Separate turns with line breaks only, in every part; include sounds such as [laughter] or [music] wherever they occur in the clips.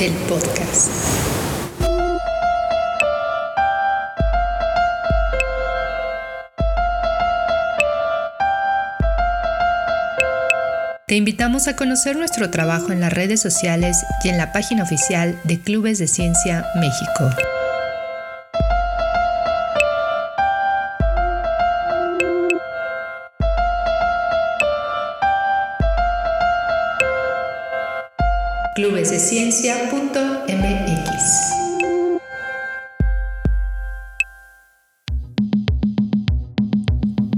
El podcast. Te invitamos a conocer nuestro trabajo en las redes sociales y en la página oficial de Clubes de Ciencia México. clubesdeciencia.mx.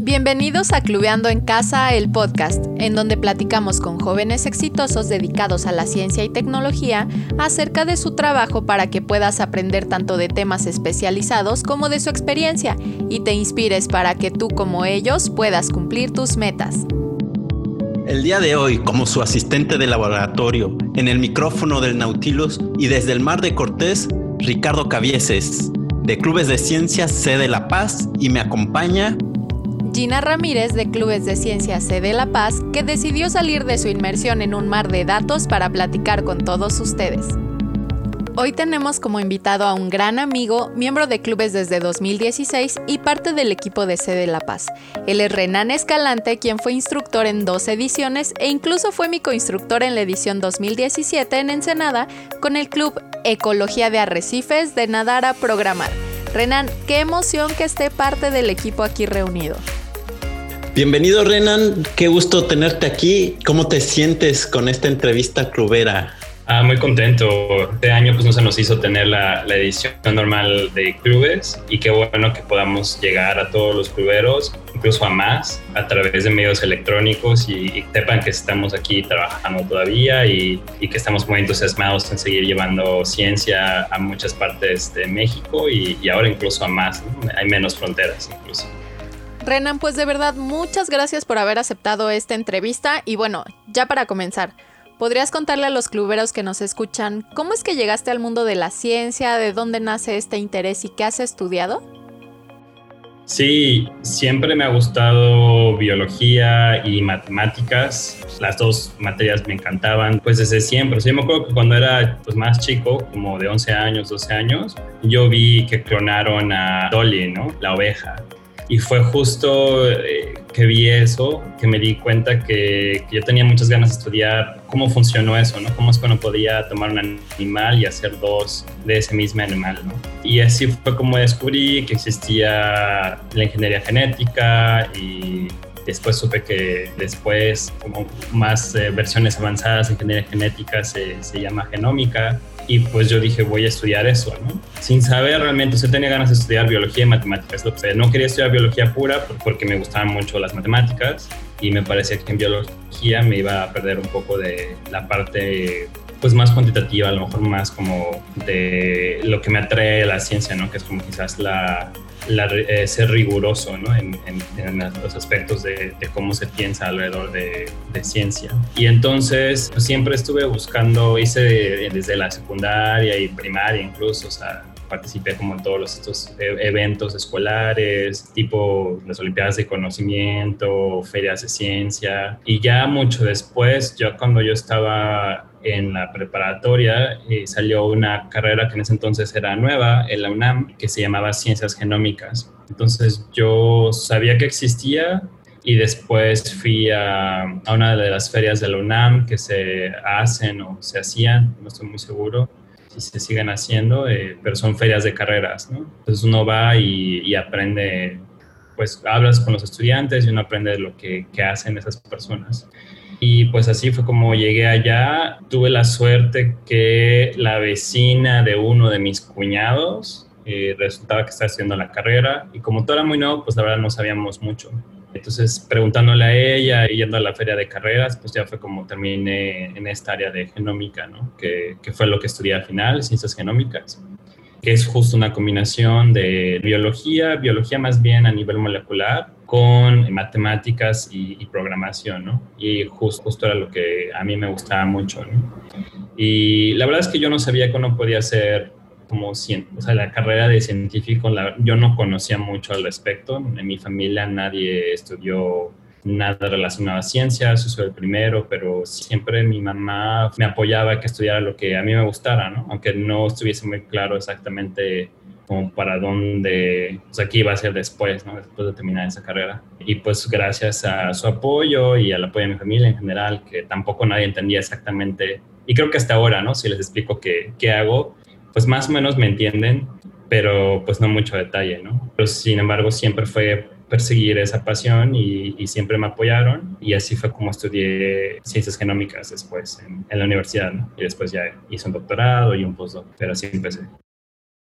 Bienvenidos a Clubeando en Casa, el podcast, en donde platicamos con jóvenes exitosos dedicados a la ciencia y tecnología acerca de su trabajo para que puedas aprender tanto de temas especializados como de su experiencia y te inspires para que tú como ellos puedas cumplir tus metas.
El día de hoy, como su asistente de laboratorio, en el micrófono del Nautilus y desde el Mar de Cortés, Ricardo Cavieses, de Clubes de Ciencias C de La Paz, y me acompaña
Gina Ramírez de Clubes de Ciencias C de La Paz, que decidió salir de su inmersión en un mar de datos para platicar con todos ustedes. Hoy tenemos como invitado a un gran amigo, miembro de clubes desde 2016 y parte del equipo de Sede La Paz. Él es Renan Escalante, quien fue instructor en dos ediciones e incluso fue mi coinstructor en la edición 2017 en Ensenada con el club Ecología de Arrecifes de Nadar a Programar. Renan, qué emoción que esté parte del equipo aquí reunido.
Bienvenido Renan, qué gusto tenerte aquí. ¿Cómo te sientes con esta entrevista clubera?
Ah, muy contento. Este año pues no se nos hizo tener la, edición normal de clubes y qué bueno que podamos llegar a todos los cluberos, incluso a más, a través de medios electrónicos y, sepan que estamos aquí trabajando todavía y, que estamos muy entusiasmados en seguir llevando ciencia a muchas partes de México y, ahora incluso a más. Hay menos fronteras incluso.
Renan, pues de verdad muchas gracias por haber aceptado esta entrevista y bueno, ya para comenzar. ¿Podrías contarle a los cluberos que nos escuchan cómo es que llegaste al mundo de la ciencia, de dónde nace este interés y qué has estudiado?
Sí, siempre me ha gustado biología y matemáticas. Las dos materias me encantaban, pues desde siempre. yo me acuerdo que cuando era pues, más chico, como de 11 años, 12 años, yo vi que clonaron a Dolly, ¿no? La oveja. Y fue justo eh, que vi eso, que me di cuenta que, yo tenía muchas ganas de estudiar cómo funcionó eso, ¿no? Cómo es que uno podía tomar un animal y hacer dos de ese mismo animal, ¿no? Y así fue como descubrí que existía la ingeniería genética y después supe que después, como más eh, versiones avanzadas de ingeniería genética, se, se llama genómica y pues yo dije, voy a estudiar eso, ¿no? Sin saber realmente, yo tenía ganas de estudiar biología y matemáticas, sea. No quería estudiar biología pura porque me gustaban mucho las matemáticas y me parecía que en biología me iba a perder un poco de la parte pues más cuantitativa, a lo mejor más como de lo que me atrae la ciencia, ¿no? Que es como quizás la, eh, ser riguroso en, los aspectos de, cómo se piensa alrededor de, ciencia. Y entonces pues, siempre estuve buscando, hice desde la secundaria y primaria incluso, o sea, participé como en todos estos e, eventos escolares, tipo las Olimpiadas de Conocimiento, ferias de ciencia. Y ya mucho después, ya cuando yo estaba en la preparatoria eh, salió una carrera que en ese entonces era nueva en la UNAM que se llamaba Ciencias Genómicas. Entonces yo sabía que existía y después fui a, una de las ferias de la UNAM que se hacen o se hacían, no estoy muy seguro si se siguen haciendo, eh, pero son ferias de carreras, ¿no? Entonces uno va y, aprende, pues hablas con los estudiantes y uno aprende de lo que hacen esas personas. Y pues así fue como llegué allá. Tuve la suerte que la vecina de uno de mis cuñados eh, resultaba que estaba estudiando la carrera y como todo era muy nuevo, pues la verdad no sabíamos mucho. Entonces, preguntándole a ella y yendo a la feria de carreras, pues ya fue como terminé en esta área de genómica, ¿no? Que, que fue lo que estudié al final, ciencias genómicas que es justo una combinación de biología, biología más bien a nivel molecular, con matemáticas y, programación, ¿no? Y justo, era lo que a mí me gustaba mucho, ¿no? Y la verdad es que yo no sabía que uno podía hacer como, o sea, la carrera de científico, la, yo no conocía mucho al respecto. En mi familia nadie estudió nada relacionado a ciencias, yo soy el primero, pero siempre mi mamá me apoyaba que estudiara lo que a mí me gustara, ¿no? Aunque no estuviese muy claro exactamente como para dónde, o sea, qué iba a hacer después, ¿no? Después de terminar esa carrera. Y pues gracias a su apoyo y al apoyo de mi familia en general, que tampoco nadie entendía exactamente, y creo que hasta ahora, ¿no? Si les explico qué, qué hago, pues más o menos me entienden, pero pues no mucho detalle, ¿no? Pero sin embargo siempre fue perseguir esa pasión y, siempre me apoyaron y así fue como estudié ciencias genómicas después en, en la universidad, ¿no? Y después ya hice un doctorado y un postdoc, pero así empecé.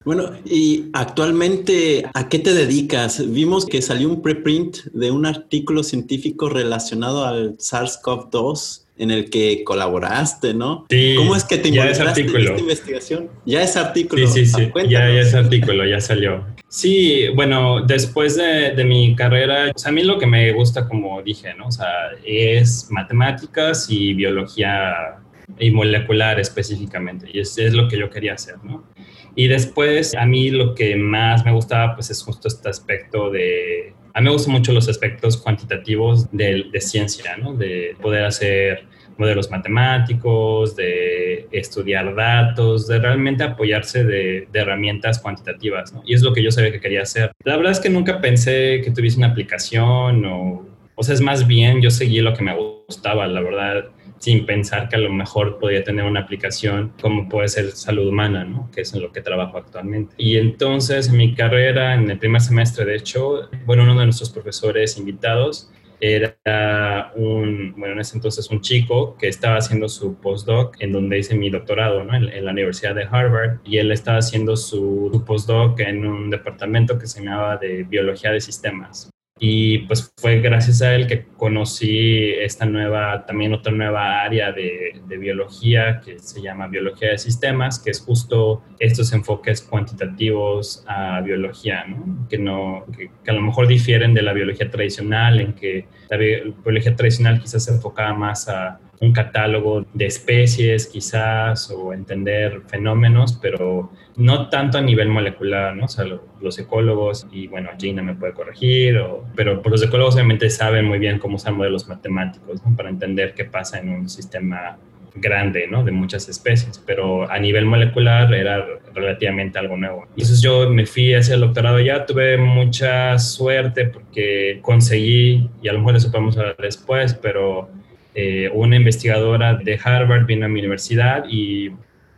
Bueno, y actualmente, ¿a qué te dedicas? Vimos que salió un preprint de un artículo científico relacionado al SARS-CoV-2 en el que colaboraste, ¿no?
Sí,
¿Cómo es que te
involucraste en
esta investigación? Ya es artículo.
Sí, sí, sí. Ya, ya es artículo, ya salió. Sí, bueno, después de, de, mi carrera, a mí lo que me gusta, como dije, ¿no? O sea, es matemáticas y biología y molecular específicamente. Y es, es lo que yo quería hacer, ¿no? Y después, a mí lo que más me gustaba, pues es justo este aspecto de... A mí me gustan mucho los aspectos cuantitativos de, de ciencia, ¿no? De poder hacer modelos matemáticos, de estudiar datos, de realmente apoyarse de, herramientas cuantitativas, ¿no? Y es lo que yo sabía que quería hacer. La verdad es que nunca pensé que tuviese una aplicación o... O sea, es más bien yo seguí lo que me gustaba, la verdad sin pensar que a lo mejor podía tener una aplicación como puede ser salud humana, ¿no? que es en lo que trabajo actualmente. Y entonces en mi carrera, en el primer semestre, de hecho, bueno, uno de nuestros profesores invitados era un, bueno, en ese entonces un chico que estaba haciendo su postdoc en donde hice mi doctorado, ¿no? en, la Universidad de Harvard, y él estaba haciendo su, su postdoc en un departamento que se llamaba de Biología de Sistemas. Y pues fue gracias a él que conocí esta nueva, también otra nueva área de, de, biología que se llama biología de sistemas, que es justo estos enfoques cuantitativos a biología. Que, no, que, a lo mejor difieren de la biología tradicional, en que la biología tradicional quizás se enfocaba más a un catálogo de especies quizás o entender fenómenos, pero no tanto a nivel molecular, ¿no? O sea, los ecólogos, y bueno, Gina me puede corregir, o, pero los ecólogos obviamente saben muy bien cómo usar modelos matemáticos ¿no? para entender qué pasa en un sistema grande, ¿no? De muchas especies, pero a nivel molecular era relativamente algo nuevo. Entonces yo me fui hacia el doctorado ya, tuve mucha suerte porque conseguí, y a lo mejor eso podemos hablar después, pero eh, una investigadora de Harvard vino a mi universidad y,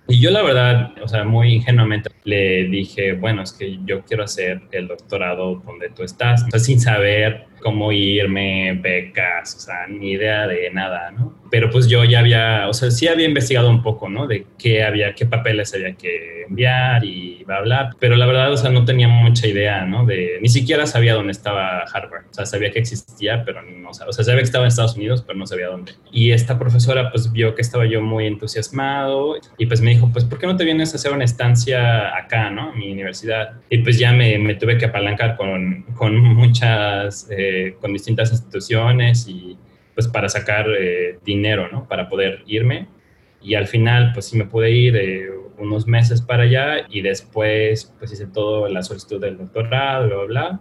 yo la verdad, o sea, muy ingenuamente le dije, bueno, es que yo quiero hacer el doctorado donde tú estás, sin saber cómo irme, becas, o sea, ni idea de nada, ¿no? Pero pues yo ya había, o sea, sí había investigado un poco, ¿no? De qué había, qué papeles había que enviar y bla, bla, pero la verdad, o sea, no tenía mucha idea, ¿no? De, ni siquiera sabía dónde estaba Harvard, o sea, sabía que existía, pero no, o sea, sabía que estaba en Estados Unidos, pero no sabía dónde. Y esta profesora pues vio que estaba yo muy entusiasmado y pues me dijo, pues, ¿por qué no te vienes a hacer una estancia acá, ¿no? A mi universidad. Y pues ya me, me tuve que apalancar con, con muchas... Eh, con distintas instituciones y pues para sacar eh, dinero, ¿no? Para poder irme. Y al final, pues sí me pude ir eh, unos meses para allá y después pues hice todo la solicitud del doctorado, bla, bla, bla.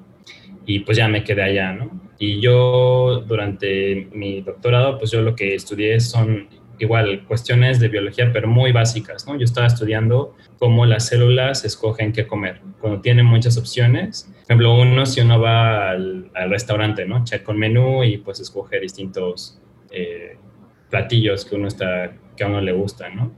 Y pues ya me quedé allá, ¿no? Y yo durante mi doctorado, pues yo lo que estudié son igual cuestiones de biología, pero muy básicas, ¿no? Yo estaba estudiando cómo las células escogen qué comer. Cuando tienen muchas opciones, por ejemplo, uno, si uno va al, restaurante, ¿no? Checa un menú y pues escoge distintos eh, platillos que uno está, que a uno le gustan, ¿no?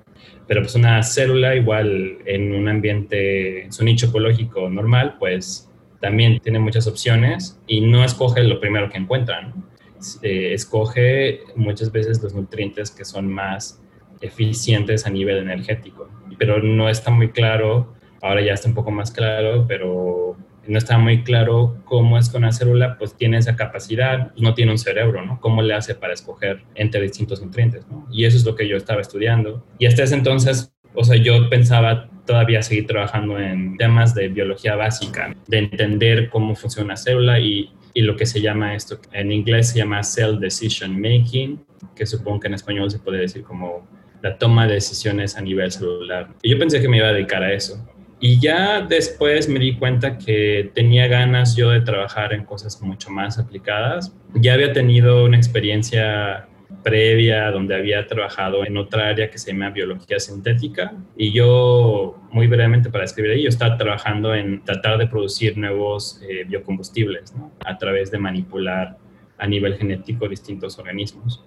Pero pues una célula igual en un ambiente, en su nicho ecológico normal, pues también tiene muchas opciones y no escoge lo primero que encuentra, ¿no? Eh, escoge muchas veces los nutrientes que son más eficientes a nivel energético, pero no está muy claro, ahora ya está un poco más claro, pero no está muy claro cómo es que una célula pues tiene esa capacidad, no tiene un cerebro, ¿no? ¿Cómo le hace para escoger entre distintos nutrientes, ¿no? Y eso es lo que yo estaba estudiando. Y hasta ese entonces, o sea, yo pensaba todavía seguir trabajando en temas de biología básica, de entender cómo funciona una célula y y lo que se llama esto, en inglés se llama Cell Decision Making, que supongo que en español se puede decir como la toma de decisiones a nivel celular. Y yo pensé que me iba a dedicar a eso. Y ya después me di cuenta que tenía ganas yo de trabajar en cosas mucho más aplicadas. Ya había tenido una experiencia previa donde había trabajado en otra área que se llama biología sintética. Y yo muy brevemente para escribir ahí yo estaba trabajando en tratar de producir nuevos eh, biocombustibles a través de manipular a nivel genético distintos organismos.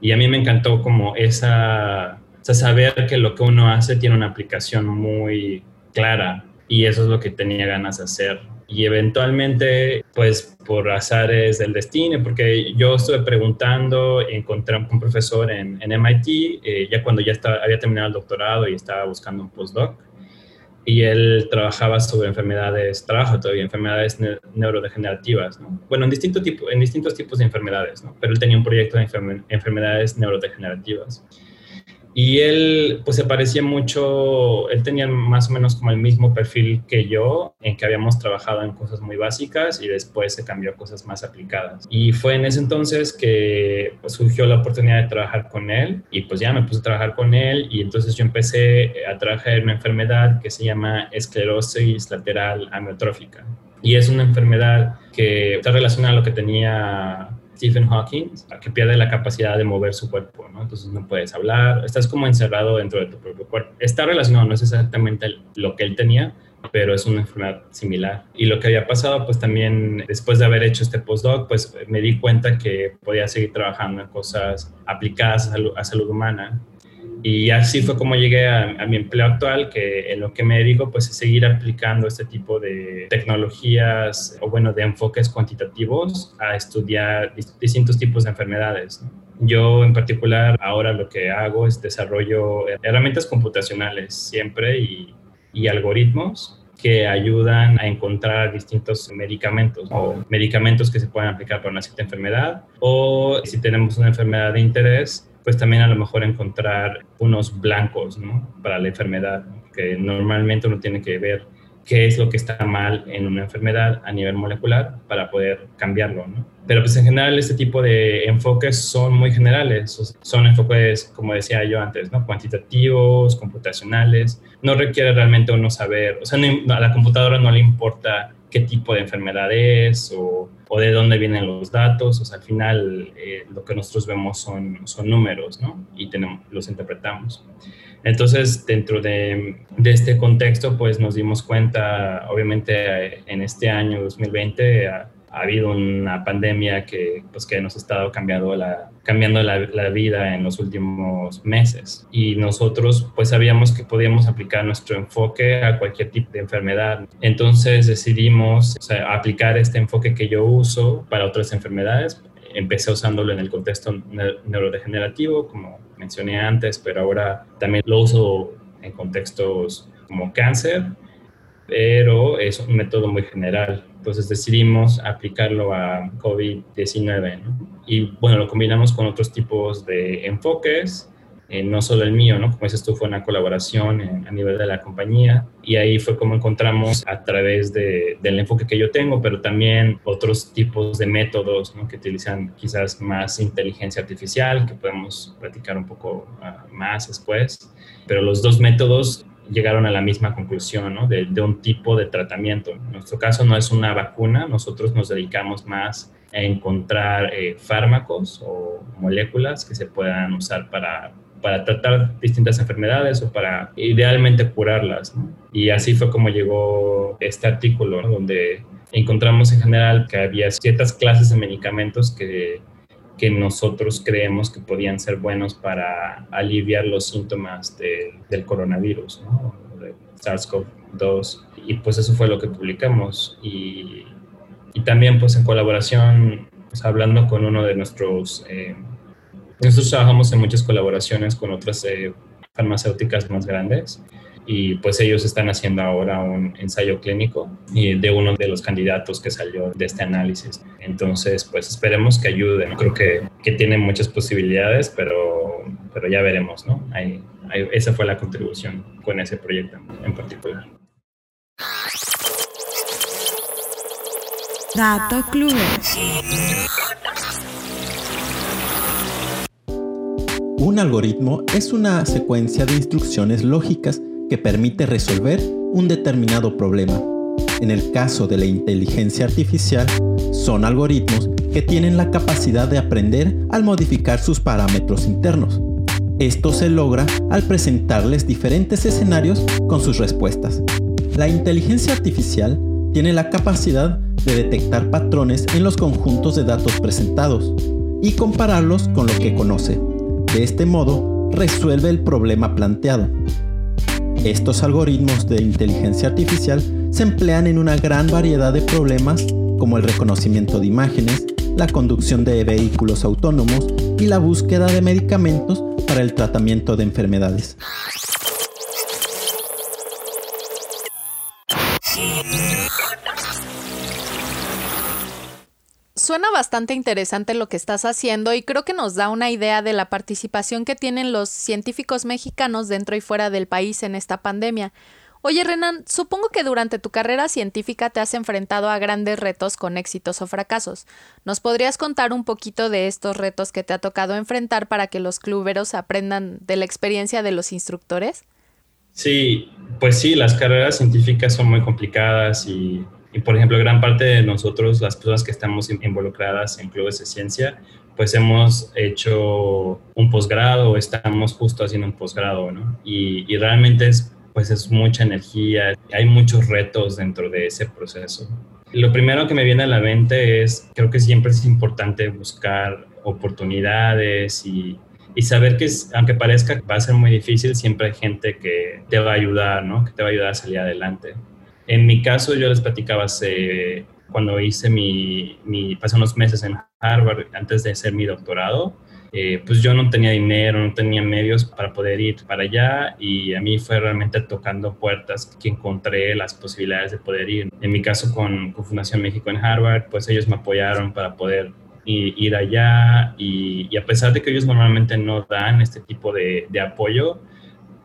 Y a mí me encantó como esa, esa saber que lo que uno hace tiene una aplicación muy clara. Y eso es lo que tenía ganas de hacer. Y eventualmente, pues por azares del destino, porque yo estuve preguntando, encontré un profesor en, en MIT, eh, ya cuando ya estaba, había terminado el doctorado y estaba buscando un postdoc, y él trabajaba sobre enfermedades, trabaja todavía enfermedades neurodegenerativas, ¿no? Bueno, en, distinto tipo, en distintos tipos de enfermedades. Pero él tenía un proyecto de enfermedades neurodegenerativas. Y él, pues se parecía mucho, él tenía más o menos como el mismo perfil que yo, en que habíamos trabajado en cosas muy básicas y después se cambió a cosas más aplicadas. Y fue en ese entonces que pues, surgió la oportunidad de trabajar con él y pues ya me puse a trabajar con él y entonces yo empecé a trabajar en una enfermedad que se llama esclerosis lateral amiotrófica. Y es una enfermedad que está relacionada a lo que tenía Stephen Hawking, que pierde la capacidad de mover su cuerpo, ¿no? Entonces no puedes hablar, estás como encerrado dentro de tu propio cuerpo. Está relacionado, no es exactamente lo que él tenía, pero es una enfermedad similar. Y lo que había pasado, pues también después de haber hecho este postdoc, pues me di cuenta que podía seguir trabajando en cosas aplicadas a salud humana y así fue como llegué a, mi empleo actual, que en lo que me dedico pues es seguir aplicando este tipo de tecnologías o bueno, de enfoques cuantitativos a estudiar distintos tipos de enfermedades. Yo en particular ahora lo que hago es desarrollo herramientas computacionales siempre y, y algoritmos que ayudan a encontrar distintos medicamentos o medicamentos que se puedan aplicar para una cierta enfermedad o si tenemos una enfermedad de interés, pues también a lo mejor encontrar unos blancos ¿no? para la enfermedad, que normalmente uno tiene que ver qué es lo que está mal en una enfermedad a nivel molecular para poder cambiarlo, ¿no? Pero pues en general este tipo de enfoques son muy generales, son enfoques, como decía yo antes, ¿no? Cuantitativos, computacionales, no requiere realmente uno saber, o sea, a la computadora no le importa qué tipo de enfermedad es o, o de dónde vienen los datos. O sea, al final eh, lo que nosotros vemos son, son números, ¿no? Y tenemos, los interpretamos. Entonces, dentro de, de, este contexto, pues nos dimos cuenta, obviamente, en este año 2020, ha habido una pandemia que, pues, que nos ha estado cambiando, la, cambiando la, la, vida en los últimos meses. Y nosotros pues sabíamos que podíamos aplicar nuestro enfoque a cualquier tipo de enfermedad. Entonces decidimos aplicar este enfoque que yo uso para otras enfermedades. Empecé usándolo en el contexto neurodegenerativo, como mencioné antes, pero ahora también lo uso en contextos como cáncer, pero es un método muy general entonces decidimos aplicarlo a COVID-19. Y bueno, lo combinamos con otros tipos de enfoques, eh, no solo el mío, ¿no? Como dices tú, fue una colaboración a nivel de la compañía y ahí fue como encontramos a través de, del enfoque que yo tengo, pero también otros tipos de métodos ¿no? que utilizan quizás más inteligencia artificial, que podemos platicar un poco uh, más después. Pero los dos métodos llegaron a la misma conclusión, ¿no? de, un tipo de tratamiento. En nuestro caso no es una vacuna, nosotros nos dedicamos más a encontrar eh, fármacos o moléculas que se puedan usar para, para tratar distintas enfermedades o para idealmente curarlas. Y así fue como llegó este artículo, donde encontramos en general que había ciertas clases de medicamentos que que nosotros creemos que podían ser buenos para aliviar los síntomas del coronavirus, ¿no? de SARS-CoV-2. Y pues eso fue lo que publicamos. Y, y también pues en colaboración, pues hablando con uno de nuestros... Eh, nosotros trabajamos en muchas colaboraciones con otras eh, farmacéuticas más grandes y pues ellos están haciendo ahora un ensayo clínico de uno de los candidatos que salió de este análisis. Entonces, pues esperemos que ayude. Creo que, que tiene muchas posibilidades, pero, pero ya veremos, ¿no? esa fue la contribución con ese proyecto en particular. Dato Club.
Un algoritmo es una secuencia de instrucciones lógicas que permite resolver un determinado problema. En el caso de la inteligencia artificial, son algoritmos que tienen la capacidad de aprender al modificar sus parámetros internos. Esto se logra al presentarles diferentes escenarios con sus respuestas. La inteligencia artificial tiene la capacidad de detectar patrones en los conjuntos de datos presentados y compararlos con lo que conoce. De este modo, resuelve el problema planteado. Estos algoritmos de inteligencia artificial se emplean en una gran variedad de problemas como el reconocimiento de imágenes, la conducción de vehículos autónomos y la búsqueda de medicamentos para el tratamiento de enfermedades.
Suena bastante interesante lo que estás haciendo y creo que nos da una idea de la participación que tienen los científicos mexicanos dentro y fuera del país en esta pandemia. Oye, Renan, supongo que durante tu carrera científica te has enfrentado a grandes retos con éxitos o fracasos. ¿Nos podrías contar un poquito de estos retos que te ha tocado enfrentar para que los cluberos aprendan de la experiencia de los instructores?
Sí, pues sí, las carreras científicas son muy complicadas y, y por ejemplo, gran parte de nosotros, las personas que estamos involucradas en clubes de ciencia, pues hemos hecho un posgrado o estamos justo haciendo un posgrado, ¿no? Y, y realmente es pues es mucha energía, hay muchos retos dentro de ese proceso. Lo primero que me viene a la mente es, creo que siempre es importante buscar oportunidades y, y saber que aunque parezca que va a ser muy difícil, siempre hay gente que te va a ayudar, ¿no? Que te va a ayudar a salir adelante. En mi caso, yo les platicaba hace, cuando hice mi, mi, pasé unos meses en Harvard antes de hacer mi doctorado, eh, pues yo no tenía dinero, no tenía medios para poder ir para allá y a mí fue realmente tocando puertas que encontré las posibilidades de poder ir. En mi caso con, Fundación México en Harvard, pues ellos me apoyaron para poder ir, allá y, a pesar de que ellos normalmente no dan este tipo de apoyo,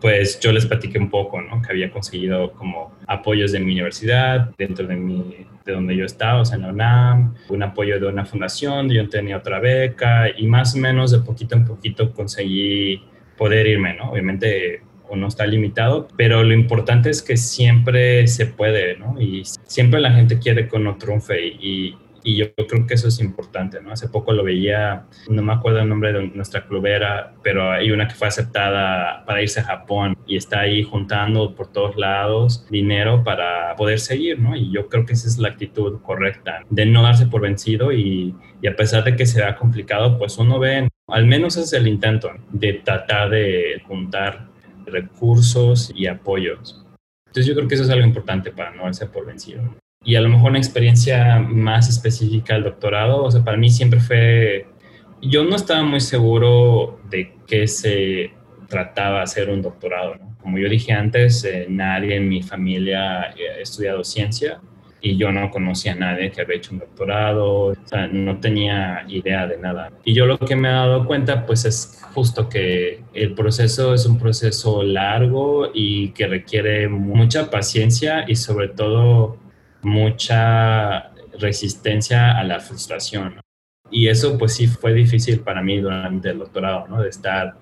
pues yo les platiqué un poco, ¿no? Que había conseguido como apoyos de mi universidad, dentro de, mi, de donde yo estaba, o sea, en la UNAM, un apoyo de una fundación, yo tenía otra beca y más o menos de poquito en poquito conseguí poder irme, ¿no? Obviamente uno está limitado, pero lo importante es que siempre se puede, ¿no? Y siempre la gente quiere que uno triunfe y, y yo creo que eso es importante, ¿no? Hace poco lo veía, no me acuerdo el nombre de nuestra clubera, pero hay una que fue aceptada para irse a Japón y está ahí juntando por todos lados dinero para poder seguir, ¿no? Y yo creo que esa es la actitud correcta, de no darse por vencido y, y a pesar de que sea complicado, pues uno ve, al menos es el intento de tratar de juntar recursos y apoyos. Entonces yo creo que eso es algo importante para no darse por vencido y a lo mejor una experiencia más específica del doctorado, o sea, para mí siempre fue, yo no estaba muy seguro de qué se trataba hacer un doctorado, ¿no? Como yo dije antes, eh, nadie en mi familia ha estudiado ciencia y yo no conocía a nadie que había hecho un doctorado, o sea, no tenía idea de nada. Y yo lo que me he dado cuenta, pues es justo que el proceso es un proceso largo y que requiere mucha paciencia y sobre todo mucha resistencia a la frustración. Y eso pues sí fue difícil para mí durante el doctorado, ¿no? De estar,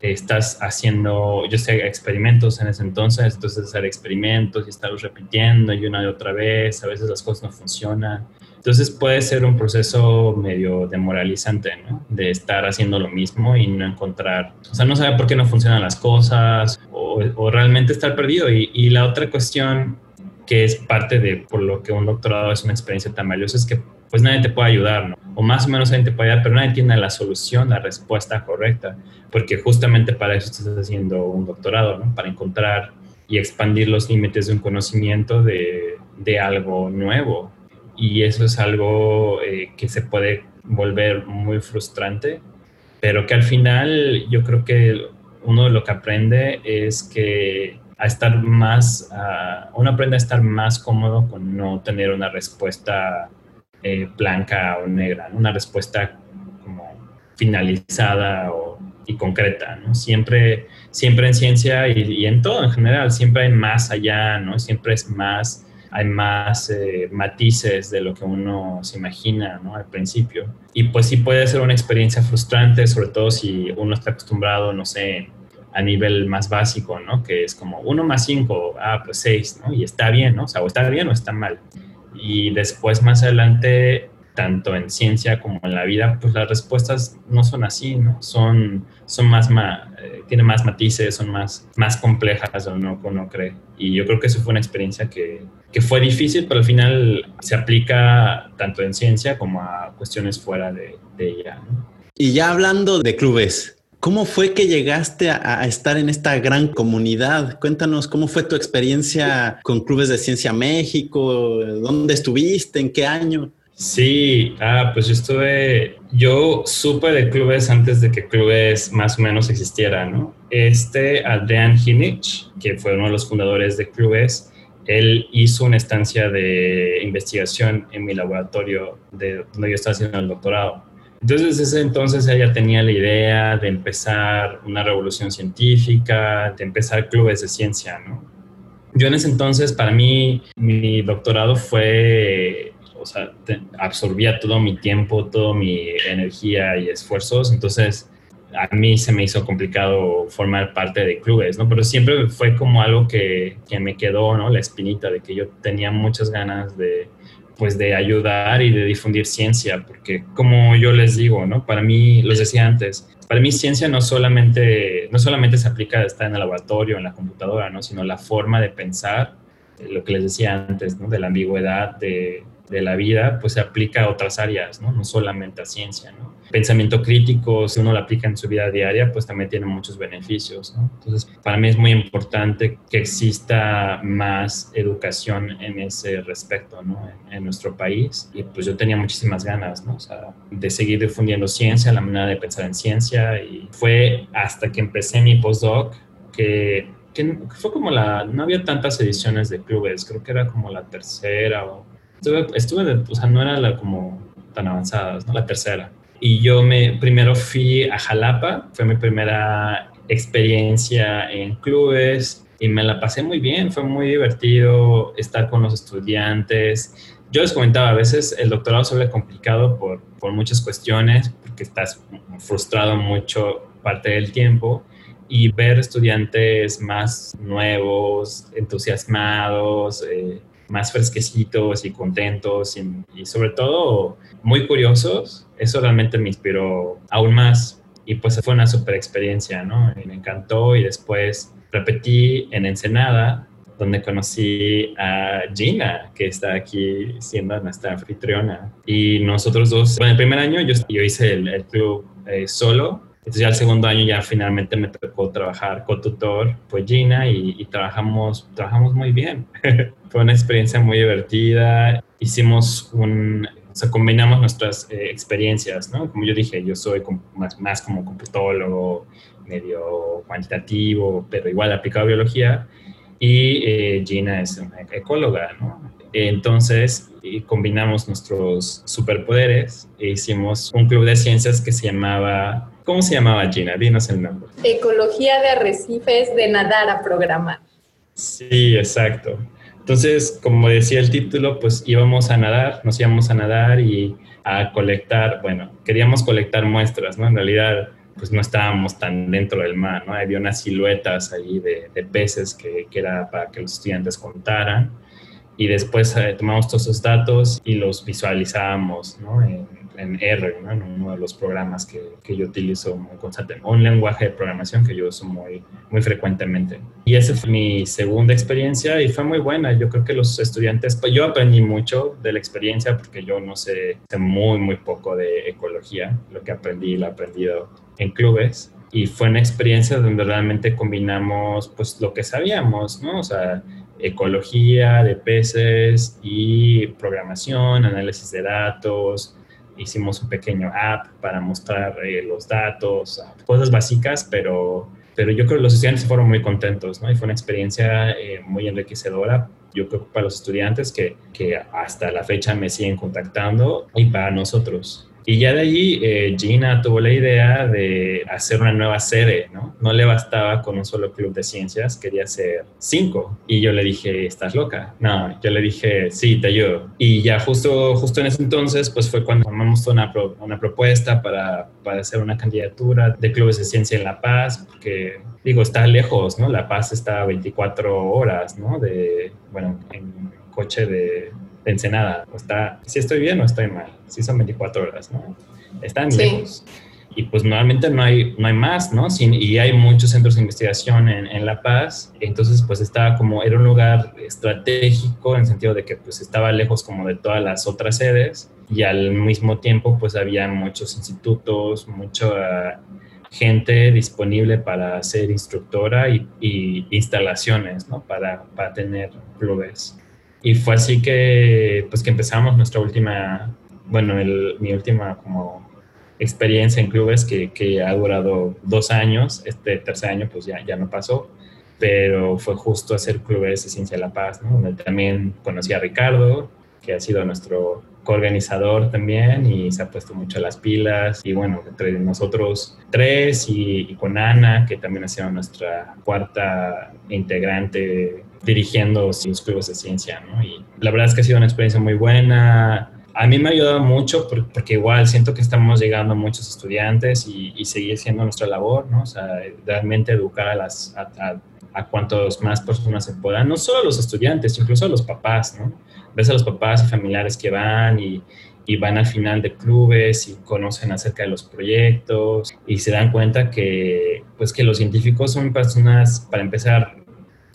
estás haciendo, yo sé, experimentos en ese entonces, entonces hacer experimentos y estarlos repitiendo y una y otra vez, a veces las cosas no funcionan. Entonces puede ser un proceso medio demoralizante, ¿no? De estar haciendo lo mismo y no encontrar, o sea, no saber por qué no funcionan las cosas o, o realmente estar perdido. Y, y la otra cuestión que es parte de por lo que un doctorado es una experiencia tan valiosa, es que pues nadie te puede ayudar, ¿no? O más o menos nadie te puede ayudar, pero nadie tiene la solución, la respuesta correcta, porque justamente para eso estás haciendo un doctorado, ¿no? Para encontrar y expandir los límites de un conocimiento de, de algo nuevo. Y eso es algo eh, que se puede volver muy frustrante, pero que al final yo creo que uno de lo que aprende es que a estar más, uno aprende a estar más cómodo con no tener una respuesta eh, blanca o negra, una respuesta como finalizada y concreta, ¿no? Siempre, siempre en ciencia y, en todo en general, siempre hay más allá, ¿no? Siempre es más, hay más eh, matices de lo que uno se imagina, ¿no? Al principio. Y pues sí puede ser una experiencia frustrante, sobre todo si uno está acostumbrado, no sé, a nivel más básico, ¿no? Que es como 1 más 5, ah, pues 6, ¿no? Y está bien, ¿no? O sea, o está bien o está mal. Y después más adelante tanto en ciencia como en la vida, pues las respuestas no son así, ¿no? Son, son más, eh, tienen más matices, son más, más complejas o no uno cree. Y yo creo que eso fue una experiencia que, que fue difícil, pero al final se aplica tanto en ciencia como a cuestiones fuera de, de ella.
Y ya hablando de clubes, ¿Cómo fue que llegaste a, estar en esta gran comunidad? Cuéntanos cómo fue tu experiencia con Clubes de Ciencia México, dónde estuviste, en qué año.
Sí, ah, pues yo estuve, yo supe de clubes antes de que clubes más o menos existieran, ¿no? Este Adrian Hinich, que fue uno de los fundadores de clubes, él hizo una estancia de investigación en mi laboratorio de donde yo estaba haciendo el doctorado. Entonces, desde ese entonces ella tenía la idea de empezar una revolución científica, de empezar clubes de ciencia, ¿no? Yo en ese entonces, para mí, mi doctorado fue o sea, absorbía todo mi tiempo, toda mi energía y esfuerzos, entonces a mí se me hizo complicado formar parte de clubes, ¿no? Pero siempre fue como algo que, que me quedó, ¿no? La espinita de que yo tenía muchas ganas de, pues, de ayudar y de difundir ciencia, porque como yo les digo, ¿no? Para mí, los decía antes, para mí ciencia no solamente, no solamente se aplica a estar en el laboratorio, en la computadora, ¿no? Sino la forma de pensar, lo que les decía antes, ¿no? De la ambigüedad, de de la vida, pues se aplica a otras áreas, ¿no? No solamente a ciencia, ¿no? Pensamiento crítico, si uno lo aplica en su vida diaria, pues también tiene muchos beneficios, ¿no? Entonces, para mí es muy importante que exista más educación en ese respecto, ¿no? En, nuestro país. Y pues yo tenía muchísimas ganas, ¿no? O sea, de seguir difundiendo ciencia, la manera de pensar en ciencia. Y fue hasta que empecé mi postdoc que que fue como la, no había tantas ediciones de clubes, creo que era como la tercera o estuve, estuve o sea, no era la como tan avanzadas, ¿no? La tercera. Y yo me, primero fui a Jalapa, fue mi primera experiencia en clubes y me la pasé muy bien, fue muy divertido estar con los estudiantes. Yo les comentaba, a veces el doctorado se ve complicado por, por muchas cuestiones, porque estás frustrado mucho parte del tiempo y ver estudiantes más nuevos, entusiasmados, eh, más fresquecitos y contentos y, sobre todo muy curiosos, eso realmente me inspiró aún más y pues fue una super experiencia, ¿no? Me encantó y después repetí en Ensenada, donde conocí a Gina, que está aquí siendo nuestra anfitriona. Y nosotros dos, bueno, el primer año yo, yo hice el, club eh, solo, entonces ya el segundo año ya finalmente me tocó trabajar con tutor, pues Gina, y, y trabajamos, trabajamos muy bien. [laughs] Fue una experiencia muy divertida. Hicimos un, o sea, combinamos nuestras eh, experiencias, ¿no? Como yo dije, yo soy más, más como computólogo, medio cuantitativo, pero igual aplicado a biología. Y eh, Gina es una ecóloga, ¿no? Entonces, combinamos nuestros superpoderes e hicimos un club de ciencias que se llamaba, ¿cómo se llamaba Gina? Dinos el nombre.
Ecología de arrecifes de nadar a programar.
Sí, exacto. Entonces, como decía el título, pues íbamos a nadar, nos íbamos a nadar y a colectar, bueno, queríamos colectar muestras, ¿no? En realidad, pues no estábamos tan dentro del mar, ¿no? Había unas siluetas ahí de, peces que, que, era para que los estudiantes contaran y después eh, tomamos todos esos datos y los visualizábamos, ¿no? En, en R, ¿no? en uno de los programas que, que, yo utilizo muy constantemente, un lenguaje de programación que yo uso muy, muy frecuentemente. Y esa fue mi segunda experiencia y fue muy buena. Yo creo que los estudiantes, pues yo aprendí mucho de la experiencia porque yo no sé, sé muy, muy poco de ecología. Lo que aprendí lo he aprendido en clubes. Y fue una experiencia donde realmente combinamos pues lo que sabíamos, ¿no? O sea, ecología de peces y programación, análisis de datos, hicimos un pequeño app para mostrar eh, los datos, cosas básicas, pero, pero yo creo que los estudiantes fueron muy contentos, ¿no? Y fue una experiencia eh, muy enriquecedora. Yo creo que para los estudiantes que, que hasta la fecha me siguen contactando y para nosotros. Y ya de allí eh, Gina tuvo la idea de hacer una nueva sede, ¿no? No le bastaba con un solo club de ciencias, quería hacer cinco. Y yo le dije, ¿estás loca? No, yo le dije, sí, te ayudo. Y ya justo, justo en ese entonces, pues fue cuando formamos una, una propuesta para, para hacer una candidatura de clubes de ciencia en La Paz, porque digo, está lejos, ¿no? La Paz está a 24 horas, ¿no? De, bueno, en coche de, Ensenada. está, si estoy bien o estoy mal. Si son 24 horas, ¿no? Están lejos. Y pues normalmente no hay, no hay más, ¿no? y hay muchos centros de investigación en, en, La Paz. Entonces, pues estaba como, era un lugar estratégico en el sentido de que pues estaba lejos como de todas las otras sedes y al mismo tiempo pues había muchos institutos, mucha gente disponible para ser instructora y, y instalaciones, ¿no? Para, para tener clubes. Y fue así que, pues que empezamos nuestra última, bueno, el, mi última como experiencia en clubes que, que, ha durado dos años. Este tercer año pues ya, ya no pasó, pero fue justo hacer clubes de Ciencia de la Paz, ¿no? donde también conocí a Ricardo, que ha sido nuestro coorganizador también y se ha puesto mucho las pilas. Y bueno, entre nosotros tres y, y con Ana, que también ha sido nuestra cuarta integrante dirigiendo los clubes de ciencia, ¿no? Y la verdad es que ha sido una experiencia muy buena. A mí me ha ayudado mucho porque igual siento que estamos llegando a muchos estudiantes y, y seguir siendo nuestra labor, ¿no? O sea, realmente educar a las... A, a, cuantos más personas se puedan, no solo a los estudiantes, incluso a los papás, ¿no? Ves a los papás y familiares que van y, y van al final de clubes y conocen acerca de los proyectos y se dan cuenta que pues que los científicos son personas para empezar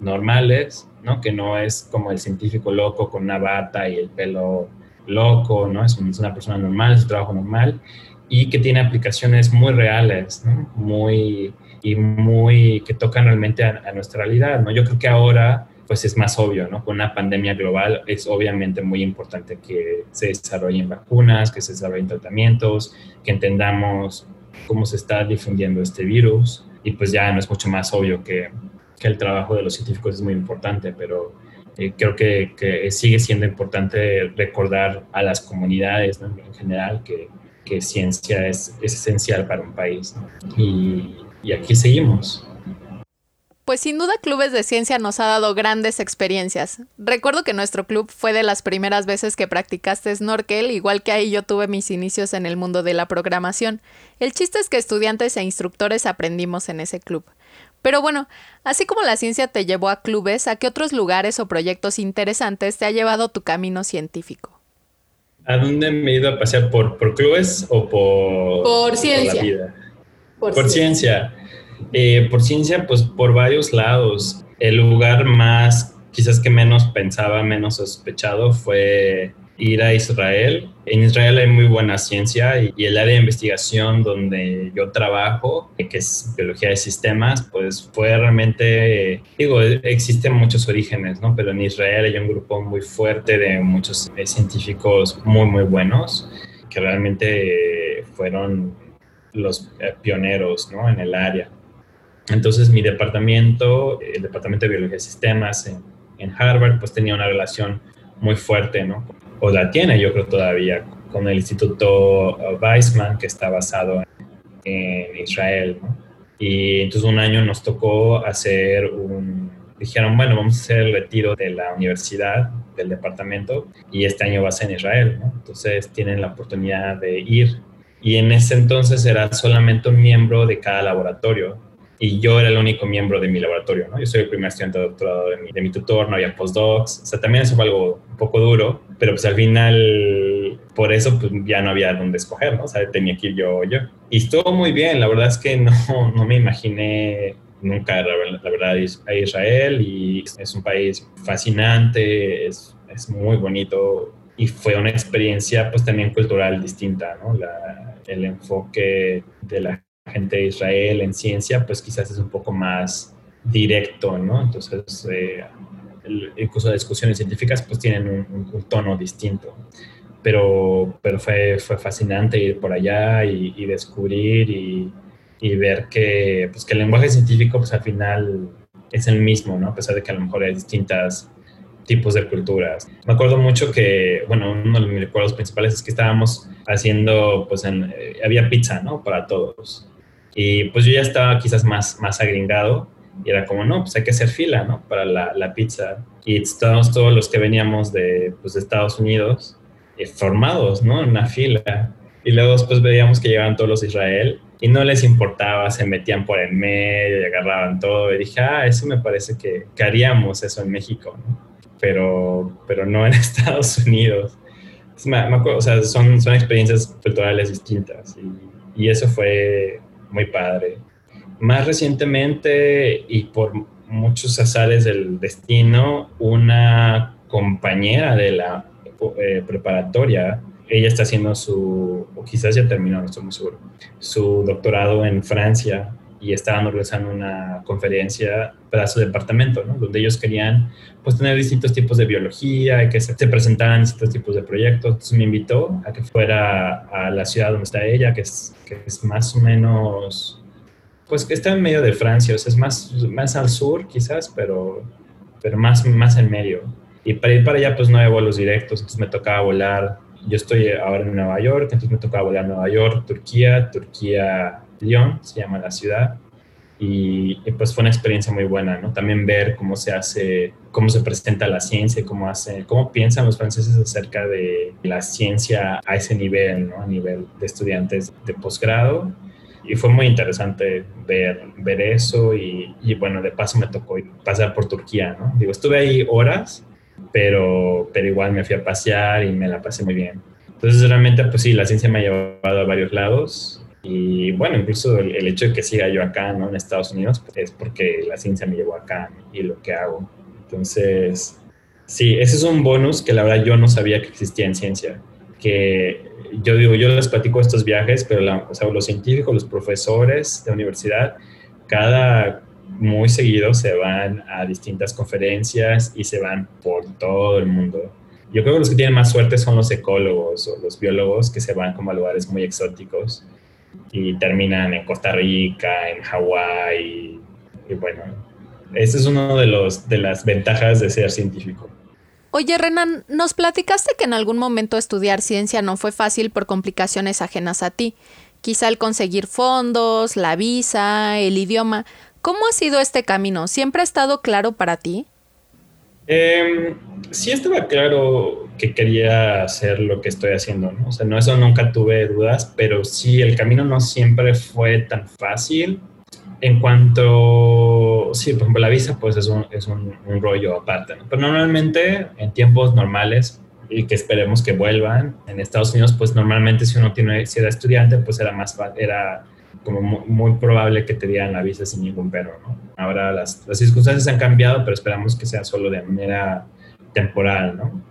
normales, ¿no? Que no es como el científico loco con una bata y el pelo loco, ¿no? Es, una persona normal, es un trabajo normal y que tiene aplicaciones muy reales, ¿no? Muy, y muy, que tocan realmente a, nuestra realidad, ¿no? Yo creo que ahora pues es más obvio, ¿no? Con una pandemia global es obviamente muy importante que se desarrollen vacunas, que se desarrollen tratamientos, que entendamos cómo se está difundiendo este virus y pues ya no es mucho más obvio que que el trabajo de los científicos es muy importante, pero eh, creo que, que, sigue siendo importante recordar a las comunidades en general que, que ciencia es, es, esencial para un país. Y, y aquí seguimos.
Pues sin duda Clubes de Ciencia nos ha dado grandes experiencias. Recuerdo que nuestro club fue de las primeras veces que practicaste snorkel, igual que ahí yo tuve mis inicios en el mundo de la programación. El chiste es que estudiantes e instructores aprendimos en ese club. Pero bueno, así como la ciencia te llevó a clubes, ¿a qué otros lugares o proyectos interesantes te ha llevado tu camino científico?
¿A dónde me he ido a pasear? ¿Por, por clubes o por,
por ciencia?
Por, ciencia. Eh, por ciencia, pues por varios lados. El lugar más, quizás que menos pensaba, menos sospechado, fue ir a Israel. En Israel hay muy buena ciencia y, el área de investigación donde yo trabajo, que es biología de sistemas, pues fue realmente, digo, existen muchos orígenes, ¿no? Pero en Israel hay un grupo muy fuerte de muchos eh, científicos muy, muy buenos que realmente fueron los eh, pioneros, ¿no? En el área. Entonces mi departamento, el departamento de biología de sistemas en, en Harvard, pues tenía una relación muy fuerte, ¿no? O la tiene yo creo todavía, con el Instituto Weizmann, que está basado en Israel. Y entonces un año nos tocó hacer un, dijeron, bueno, vamos a hacer el retiro de la universidad, del departamento, y este año va a ser en Israel. Entonces tienen la oportunidad de ir. Y en ese entonces era solamente un miembro de cada laboratorio y yo era el único miembro de mi laboratorio, ¿no? Yo soy el primer estudiante de doctorado de mi, de mi tutor, no había postdocs, o sea, también eso fue algo un poco duro, pero pues al final, por eso pues ya no había dónde escoger, ¿no? O sea, tenía que ir yo yo. Y estuvo muy bien, la verdad es que no, [laughs] no me imaginé nunca, la verdad, a Israel y es un país fascinante, es, es muy bonito y fue una experiencia pues también cultural distinta, ¿no? La, el enfoque de la gente de Israel en ciencia, pues quizás es un poco más directo, ¿no? Entonces, eh, incluso discusiones científicas pues tienen un, tono distinto. Pero, pero fue, fue fascinante ir por allá y, descubrir y, y, ver que, pues, que el lenguaje científico pues al final es el mismo, ¿no? A pesar de que a lo mejor hay distintas tipos de culturas. Me acuerdo mucho que, bueno, uno de mis recuerdos principales es que estábamos haciendo, pues en, eh, había pizza, ¿no? Para todos. Y pues yo ya estaba quizás más, más agringado y era como, no, pues hay que hacer fila, ¿no? Para la, la pizza. Y estábamos todos los que veníamos de, pues, de Estados Unidos eh, formados, ¿no? En una fila. Y luego después veíamos que llegaban todos los de Israel y no les importaba, se metían por el medio y agarraban todo. Y dije, ah, eso me parece que, que haríamos eso en México, ¿no? pero, pero no en [laughs] Estados Unidos. o sea, son, son experiencias culturales distintas y, y, eso fue muy padre. Más recientemente y por muchos azares del destino, una compañera de la eh, preparatoria, ella está haciendo su, o quizás ya terminó, no estoy muy seguro, su doctorado en Francia y estaban organizando una conferencia para su departamento, ¿no? donde ellos querían pues, tener distintos tipos de biología y que se, presentaran distintos tipos de proyectos. Entonces me invitó a que fuera a la ciudad donde está ella, que es, que es más o menos, pues está en medio de Francia, o sea, es más, más al sur quizás, pero, pero más, más en medio. Y para ir para allá pues no hay vuelos directos, entonces me tocaba volar. Yo estoy ahora en Nueva York, entonces me tocaba volar a Nueva York, Turquía, Turquía, Lyon, se llama la ciudad, y, pues fue una experiencia muy buena, ¿no? También ver cómo se hace, cómo se presenta la ciencia, cómo hace, cómo piensan los franceses acerca de la ciencia a ese nivel, ¿no? A nivel de estudiantes de posgrado. Y fue muy interesante ver, ver eso y, y, bueno, de paso me tocó pasar por Turquía, ¿no? Digo, estuve ahí horas, pero, pero igual me fui a pasear y me la pasé muy bien. Entonces realmente, pues sí, la ciencia me ha llevado a varios lados y bueno, incluso el, hecho de que siga yo acá, ¿no? En Estados Unidos, pues, es porque la ciencia me llevó acá y lo que hago. Entonces, sí, ese es un bonus que la verdad yo no sabía que existía en ciencia. Que yo digo, yo les platico estos viajes, pero los científicos, los profesores de universidad, cada muy seguido se van a distintas conferencias y se van por todo el mundo. Yo creo que los que tienen más suerte son los ecólogos o los biólogos que se van como a lugares muy exóticos y terminan en Costa Rica, en Hawái. Y, bueno, esa es una de, los, de las ventajas de ser científico.
Oye, Renan, nos platicaste que en algún momento estudiar ciencia no fue fácil por complicaciones ajenas a ti. Quizá el conseguir fondos, la visa, el idioma. ¿Cómo ha sido este camino? ¿Siempre ha estado claro para ti?
Eh, sí estaba claro que quería hacer lo que estoy haciendo, ¿no? O sea, no, eso nunca tuve dudas, pero sí, el camino no siempre fue tan fácil. En cuanto, sí, por ejemplo, la visa, pues es un, es un, rollo aparte. Pero normalmente, en tiempos normales, y que esperemos que vuelvan, en Estados Unidos, pues normalmente si uno tiene, si era estudiante, pues era más era como muy, probable que te dieran la visa sin ningún pero. Ahora las, las, circunstancias han cambiado, pero esperamos que sea solo de manera temporal, ¿no?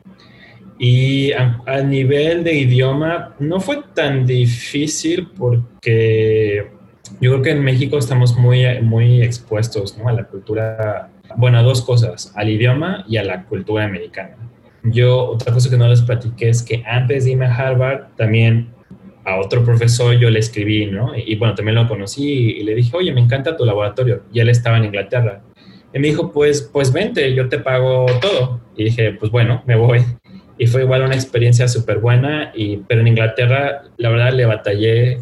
Y a, nivel de idioma no fue tan difícil porque yo creo que en México estamos muy, muy expuestos ¿no? a la cultura, bueno, a dos cosas, al idioma y a la cultura americana. Yo, otra cosa que no les platiqué es que antes de irme a Harvard, también a otro profesor yo le escribí, ¿no? Y, bueno, también lo conocí y, le dije, oye, me encanta tu laboratorio. Y él estaba en Inglaterra. Y me dijo, pues, pues vente, yo te pago todo. Y dije, pues bueno, me voy. Y fue igual una experiencia súper buena, y, pero en Inglaterra, la verdad, le batallé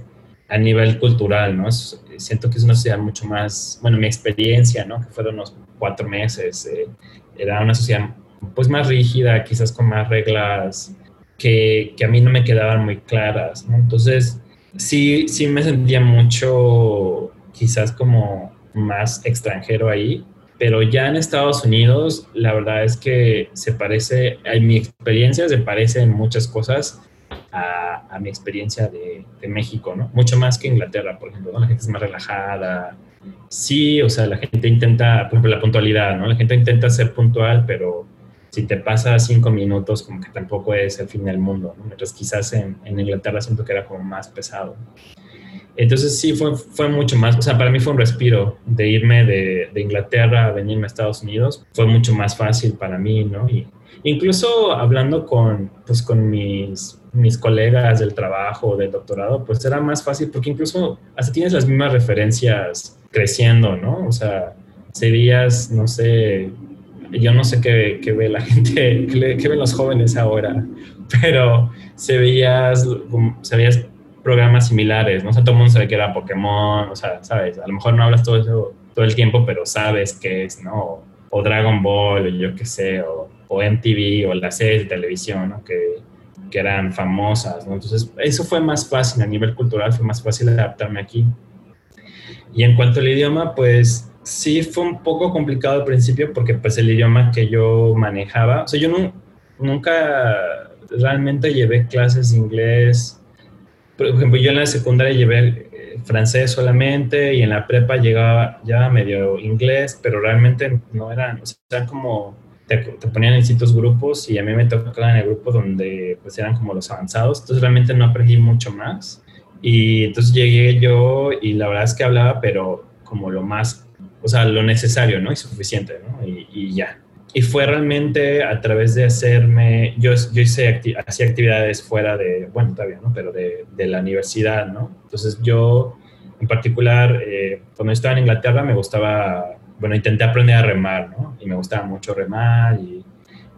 a nivel cultural, ¿no? siento que es una sociedad mucho más, bueno, mi experiencia, ¿no? Que fueron unos cuatro meses, eh, era una sociedad pues más rígida, quizás con más reglas que, que, a mí no me quedaban muy claras, ¿no? Entonces, sí, sí me sentía mucho, quizás como más extranjero ahí, pero ya en Estados Unidos, la verdad es que se parece, en mi experiencia se parece en muchas cosas a, a mi experiencia de, de, México, ¿no? Mucho más que Inglaterra, por ejemplo, ¿no? La gente es más relajada. Sí, o sea, la gente intenta, por ejemplo, la puntualidad, ¿no? La gente intenta ser puntual, pero si te pasa cinco minutos, como que tampoco es el fin del mundo, ¿no? Mientras quizás en, en, Inglaterra siento que era como más pesado. Entonces sí, fue, fue mucho más, o sea, para mí fue un respiro de irme de, de Inglaterra a venirme a Estados Unidos, fue mucho más fácil para mí, ¿no? Y incluso hablando con, pues, con mis, mis colegas del trabajo, del doctorado, pues era más fácil porque incluso hasta tienes las mismas referencias creciendo, ¿no? O sea, serías, no sé, yo no sé qué, qué ve la [laughs] gente, qué, ven los jóvenes ahora, pero se veías, se veías programas similares, ¿no? O sea, todo el mundo sabe que era Pokémon, o sea, ¿sabes? A lo mejor no hablas todo eso todo el tiempo, pero sabes qué es, ¿no? O, Dragon Ball, o yo qué sé, o, o, MTV, o las series de televisión, ¿no? Que, que eran famosas, ¿no? Entonces, eso fue más fácil, a nivel cultural fue más fácil adaptarme aquí. Y en cuanto al idioma, pues sí fue un poco complicado al principio porque pues el idioma que yo manejaba, o sea, yo no, nunca realmente llevé clases de inglés. Por ejemplo, yo en la secundaria llevé eh, francés solamente y en la prepa llegaba ya medio inglés, pero realmente no eran, o sea, como te, ponían en distintos grupos y a mí me tocaba en el grupo donde pues eran como los avanzados, entonces realmente no aprendí mucho más. Y entonces llegué yo y la verdad es que hablaba, pero como lo más, o sea, lo necesario, ¿no? Y suficiente, ¿no? Y, ya. Y fue realmente a través de hacerme, yo, yo hice hacía actividades fuera de, bueno, todavía, ¿no? Pero de, de la universidad, ¿no? Entonces yo, en particular, eh, cuando estaba en Inglaterra me gustaba, bueno, intenté aprender a remar, ¿no? Y me gustaba mucho remar y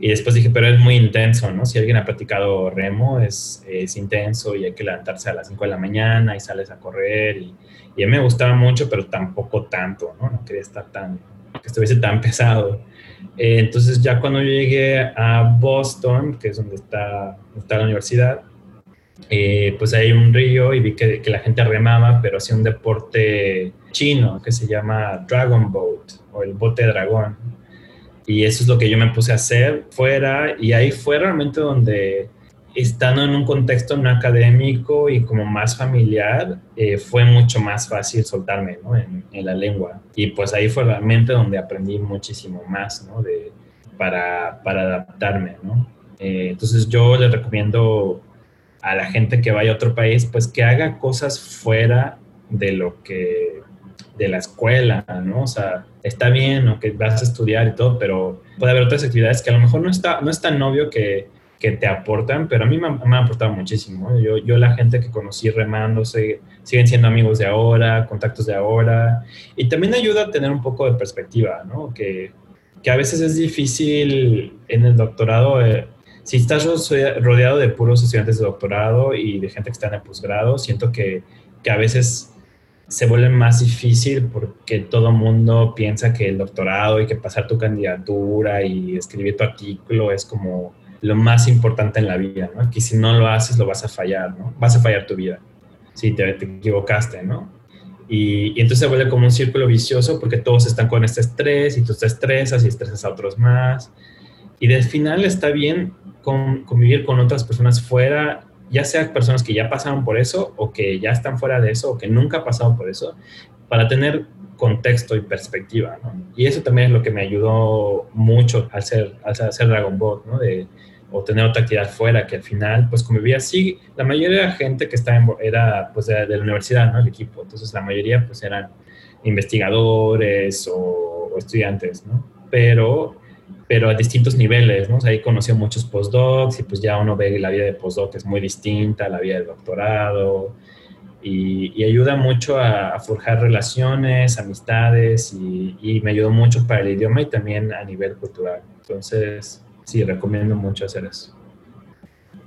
y después dije, pero es muy intenso, ¿no? Si alguien ha practicado remo, es, es intenso y hay que levantarse a las 5 de la mañana y sales a correr. Y, y, a mí me gustaba mucho, pero tampoco tanto, ¿no? No quería estar tan, que estuviese tan [laughs] pesado. Eh, entonces ya cuando llegué a Boston, que es donde está, está la universidad, eh, pues hay un río y vi que, que, la gente remaba, pero hacía un deporte chino que se llama Dragon Boat o el bote dragón y eso es lo que yo me puse a hacer fuera y ahí fue realmente donde estando en un contexto no académico y como más familiar, eh, fue mucho más fácil soltarme ¿no? en, la lengua. Y pues ahí fue realmente donde aprendí muchísimo más ¿no? de, para, para adaptarme. ¿no? Eh, entonces yo le recomiendo a la gente que vaya a otro país, pues que haga cosas fuera de lo que de la escuela, ¿no? O sea, está bien o que vas a estudiar y todo, pero puede haber otras actividades que a lo mejor no, está, no es tan obvio que, que te aportan, pero a mí me, me han aportado muchísimo. Yo, yo la gente que conocí remando siguen siendo amigos de ahora, contactos de ahora, y también ayuda a tener un poco de perspectiva, ¿no? Que, que a veces es difícil en el doctorado. Eh, si estás rodeado de puros estudiantes de doctorado y de gente que está en posgrado, siento que, que a veces se vuelve más difícil porque todo mundo piensa que el doctorado y que pasar tu candidatura y escribir tu artículo es como lo más importante en la vida, ¿no? Que si no lo haces lo vas a fallar, ¿no? Vas a fallar tu vida si te, equivocaste, ¿no? Y, y, entonces se vuelve como un círculo vicioso porque todos están con este estrés y tú te estresas y estresas a otros más. Y del final está bien convivir con otras personas fuera ya sea personas que ya pasaron por eso o que ya están fuera de eso o que nunca han pasado por eso, para tener contexto y perspectiva, ¿no? Y eso también es lo que me ayudó mucho al ser, al hacer Dragon Ball, ¿no? De, o tener otra actividad fuera, que al final, pues convivía así, la mayoría de la gente que estaba en, era, pues, de, la universidad, ¿no? El equipo, entonces la mayoría, pues, eran investigadores o, o estudiantes, ¿no? Pero pero a distintos niveles, ¿no? O sea, ahí conocí a muchos postdocs y pues ya uno ve la vida de postdoc es muy distinta a la vida de doctorado y, ayuda mucho a, forjar relaciones, amistades y, y, me ayudó mucho para el idioma y también a nivel cultural. Entonces, sí, recomiendo mucho hacer eso.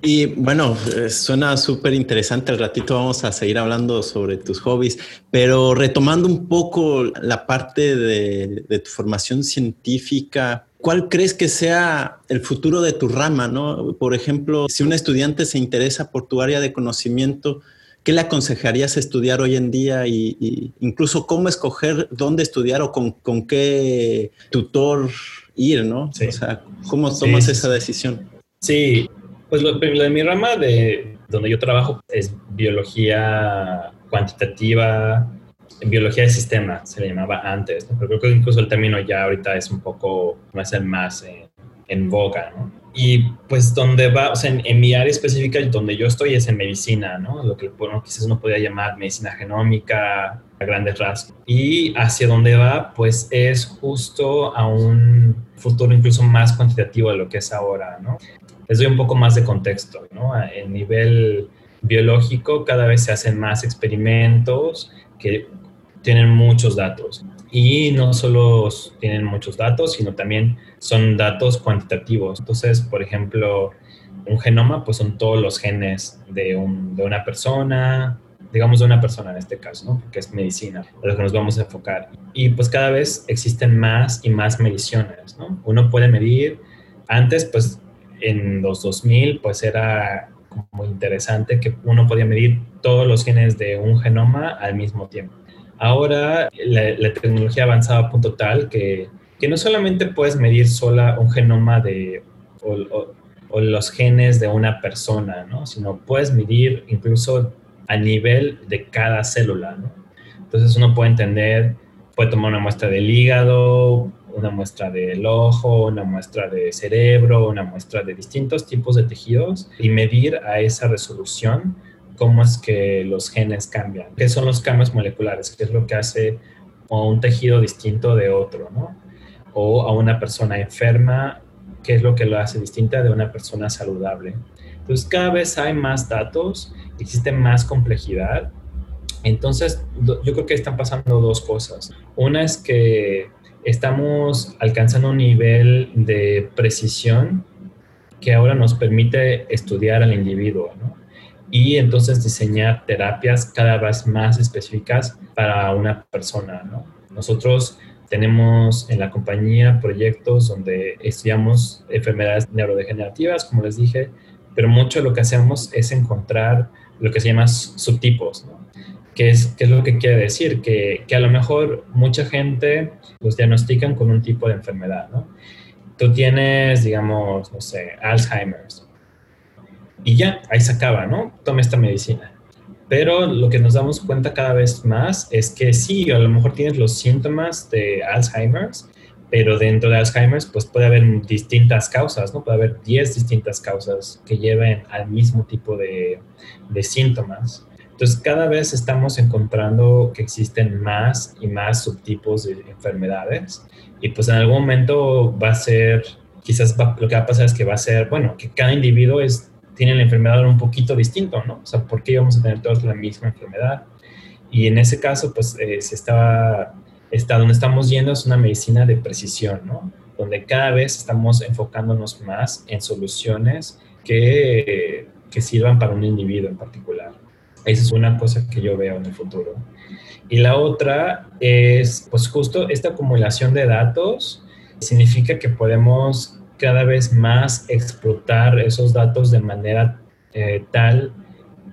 Y bueno, eh, suena súper interesante. Al ratito vamos a seguir hablando sobre tus hobbies, pero retomando un poco la parte de, de tu formación científica, ¿Cuál crees que sea el futuro de tu rama? ¿no? Por ejemplo, si un estudiante se interesa por tu área de conocimiento, ¿qué le aconsejarías estudiar hoy en día? Y, incluso cómo escoger dónde estudiar o con, qué tutor ir, ¿no? O sea, ¿cómo tomas esa decisión?
Sí, pues lo, de mi rama de donde yo trabajo es biología cuantitativa, biología de sistema se le llamaba antes, pero creo que incluso el término ya ahorita es un poco, no el más en, en boga, ¿no? Y pues donde va, o sea, en, mi área específica, donde yo estoy es en medicina, ¿no? Lo que quizás uno podría llamar medicina genómica, a grandes rasgos. Y hacia dónde va, pues es justo a un futuro incluso más cuantitativo de lo que es ahora, ¿no? Les doy un poco más de contexto, ¿no? En nivel biológico cada vez se hacen más experimentos que tienen muchos datos. y no solo tienen muchos datos, sino también son datos cuantitativos. Entonces, por ejemplo, un genoma, pues son todos los genes de, de una persona, digamos de una persona en este caso, ¿no? que es medicina, de lo que nos vamos a enfocar. Y pues cada vez existen más y más mediciones, ¿no? Uno puede medir, antes pues en los 2000 pues era como interesante que uno podía medir todos los genes de un genoma al mismo tiempo. Ahora la, tecnología ha avanzado a punto tal que, que, no solamente puedes medir sola un genoma de, o, los genes de una persona, ¿no? sino puedes medir incluso a nivel de cada célula. ¿no? Entonces uno puede entender, puede tomar una muestra del hígado, una muestra del ojo, una muestra de cerebro, una muestra de distintos tipos de tejidos y medir a esa resolución cómo es que los genes cambian, qué son los cambios moleculares, qué es lo que hace a un tejido distinto de otro, ¿no? O a una persona enferma, qué es lo que lo hace distinta de una persona saludable. Entonces, cada vez hay más datos, existe más complejidad. Entonces, yo creo que están pasando dos cosas. Una es que estamos alcanzando un nivel de precisión que ahora nos permite estudiar al individuo, ¿no? Y entonces diseñar terapias cada vez más específicas para una persona. ¿no? Nosotros tenemos en la compañía proyectos donde estudiamos enfermedades neurodegenerativas, como les dije, pero mucho lo que hacemos es encontrar lo que se llama subtipos, ¿no? ¿Qué es, ¿Qué es lo que quiere decir? Que, que, a lo mejor mucha gente los diagnostican con un tipo de enfermedad, ¿no? Tú tienes, digamos, no sé, Alzheimer's, y ya, ahí se acaba, ¿no? Tome esta medicina. Pero lo que nos damos cuenta cada vez más es que sí, a lo mejor tienes los síntomas de Alzheimer's, pero dentro de Alzheimer's pues puede haber distintas causas, ¿no? Puede haber 10 distintas causas que lleven al mismo tipo de, de síntomas. Entonces cada vez estamos encontrando que existen más y más subtipos de enfermedades y pues en algún momento va a ser, quizás lo que va a pasar es que va a ser, bueno, que cada individuo es tienen la enfermedad un poquito distinto, ¿no? O sea, ¿por qué íbamos a tener todos la misma enfermedad? Y en ese caso, pues, eh, se estaba, está, donde estamos yendo es una medicina de precisión, ¿no? Donde cada vez estamos enfocándonos más en soluciones que, que sirvan para un individuo en particular. Esa es una cosa que yo veo en el futuro. Y la otra es, pues justo esta acumulación de datos significa que podemos cada vez más explotar esos datos de manera eh, tal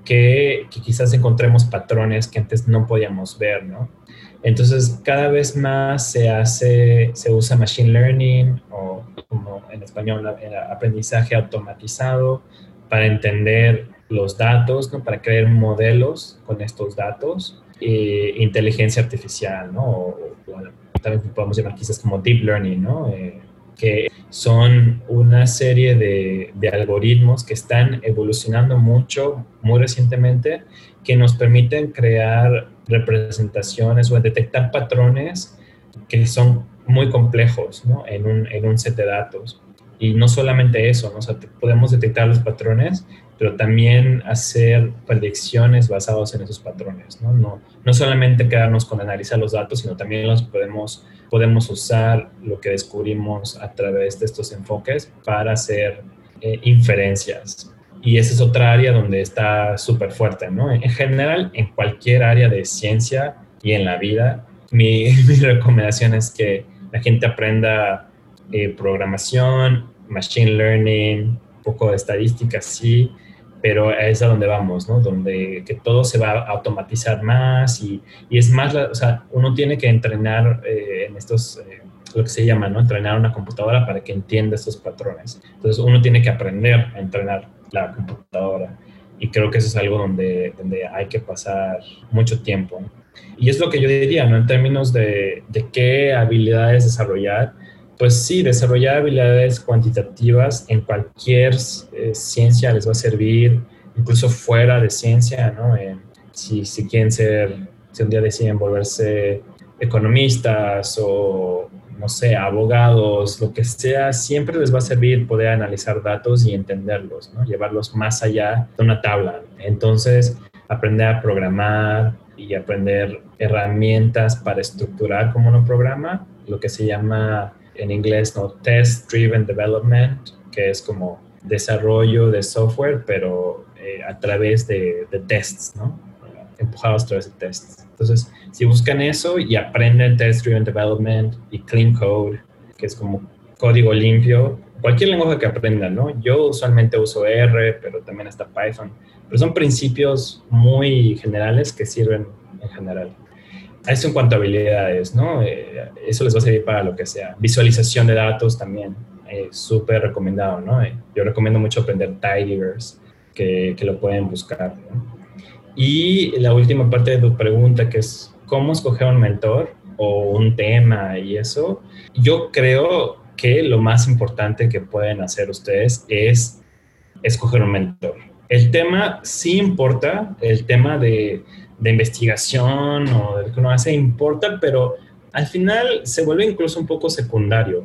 que, quizás encontremos patrones que antes no podíamos ver, ¿no? Entonces, cada vez más se hace, se usa machine learning o como en español, aprendizaje automatizado para entender los datos, ¿no? Para crear modelos con estos datos. E inteligencia artificial, ¿no? O, también podemos llamar quizás como deep learning, ¿no? Eh, que son una serie de, algoritmos que están evolucionando mucho, muy recientemente, que nos permiten crear representaciones o detectar patrones que son muy complejos en, un, set de datos. Y no solamente eso, podemos detectar los patrones, pero también hacer predicciones basadas en esos patrones. ¿no? No, no solamente quedarnos con analizar los datos, sino también los podemos podemos usar lo que descubrimos a través de estos enfoques para hacer eh, inferencias. Y esa es otra área donde está súper fuerte, ¿no? En general, en cualquier área de ciencia y en la vida, mi, [laughs] recomendación es que la gente aprenda eh, programación, machine learning, un poco de estadística, sí, pero es a donde vamos, ¿no? Donde que todo se va a automatizar más y, y es más, o sea, uno tiene que entrenar eh, en estos, eh, lo que se llama, ¿no? Entrenar una computadora para que entienda estos patrones. Entonces uno tiene que aprender a entrenar la computadora y creo que eso es algo donde, donde hay que pasar mucho tiempo. Y es lo que yo diría, ¿no? En términos de, de qué habilidades desarrollar, pues sí, desarrollar habilidades cuantitativas en cualquier eh, ciencia les va a servir, incluso fuera de ciencia, ¿no? si, si quieren ser, si un día deciden volverse economistas o, no sé, abogados, lo que sea, siempre les va a servir poder analizar datos y entenderlos, ¿no? Llevarlos más allá de una tabla. Entonces, aprender a programar, y aprender herramientas para estructurar como uno programa, lo que se llama en inglés no test driven development, que es como desarrollo de software, pero eh, a través de, de, tests, ¿no? Empujados a través de tests. Entonces, si buscan eso y aprenden test driven development y clean code, que es como código limpio, cualquier lenguaje que aprendan, ¿no? Yo usualmente uso R, pero también está Python, pero son principios muy generales que sirven en general. Eso en cuanto a habilidades, ¿no? Eh, eso les va a servir para lo que sea. Visualización de datos también, eh, súper recomendado, ¿no? Eh, yo recomiendo mucho aprender Tidyverse, que, que lo pueden buscar, ¿no? Y la última parte de tu pregunta, que es cómo escoger un mentor o un tema y eso, yo creo que lo más importante que pueden hacer ustedes es escoger un mentor. El tema sí importa, el tema de, de investigación o de lo que uno hace importa, pero al final se vuelve incluso un poco secundario,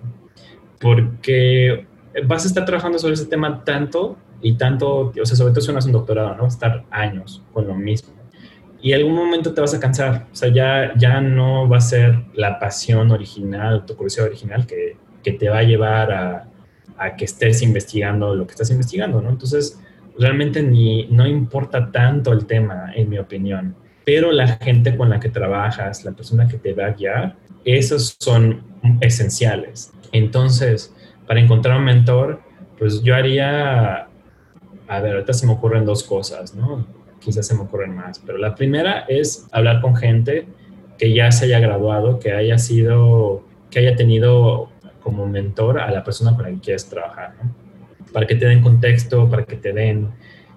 porque vas a estar trabajando sobre ese tema tanto y tanto, o sea, sobre todo si uno hace un doctorado, ¿no? Estar años con lo mismo. Y algún momento te vas a cansar, o sea, ya, ya no va a ser la pasión original, tu curiosidad original que, que te va a llevar a, a, que estés investigando lo que estás investigando, ¿no? Entonces, realmente ni, no importa tanto el tema, en mi opinión, pero la gente con la que trabajas, la persona que te va a guiar, esos son esenciales. Entonces, para encontrar un mentor, pues yo haría, a ver, ahorita se me ocurren dos cosas, ¿no? Quizás se me ocurren más, pero la primera es hablar con gente que ya se haya graduado, que haya sido, que haya tenido como mentor a la persona con la que quieres trabajar, ¿no? Para que te den contexto, para que te den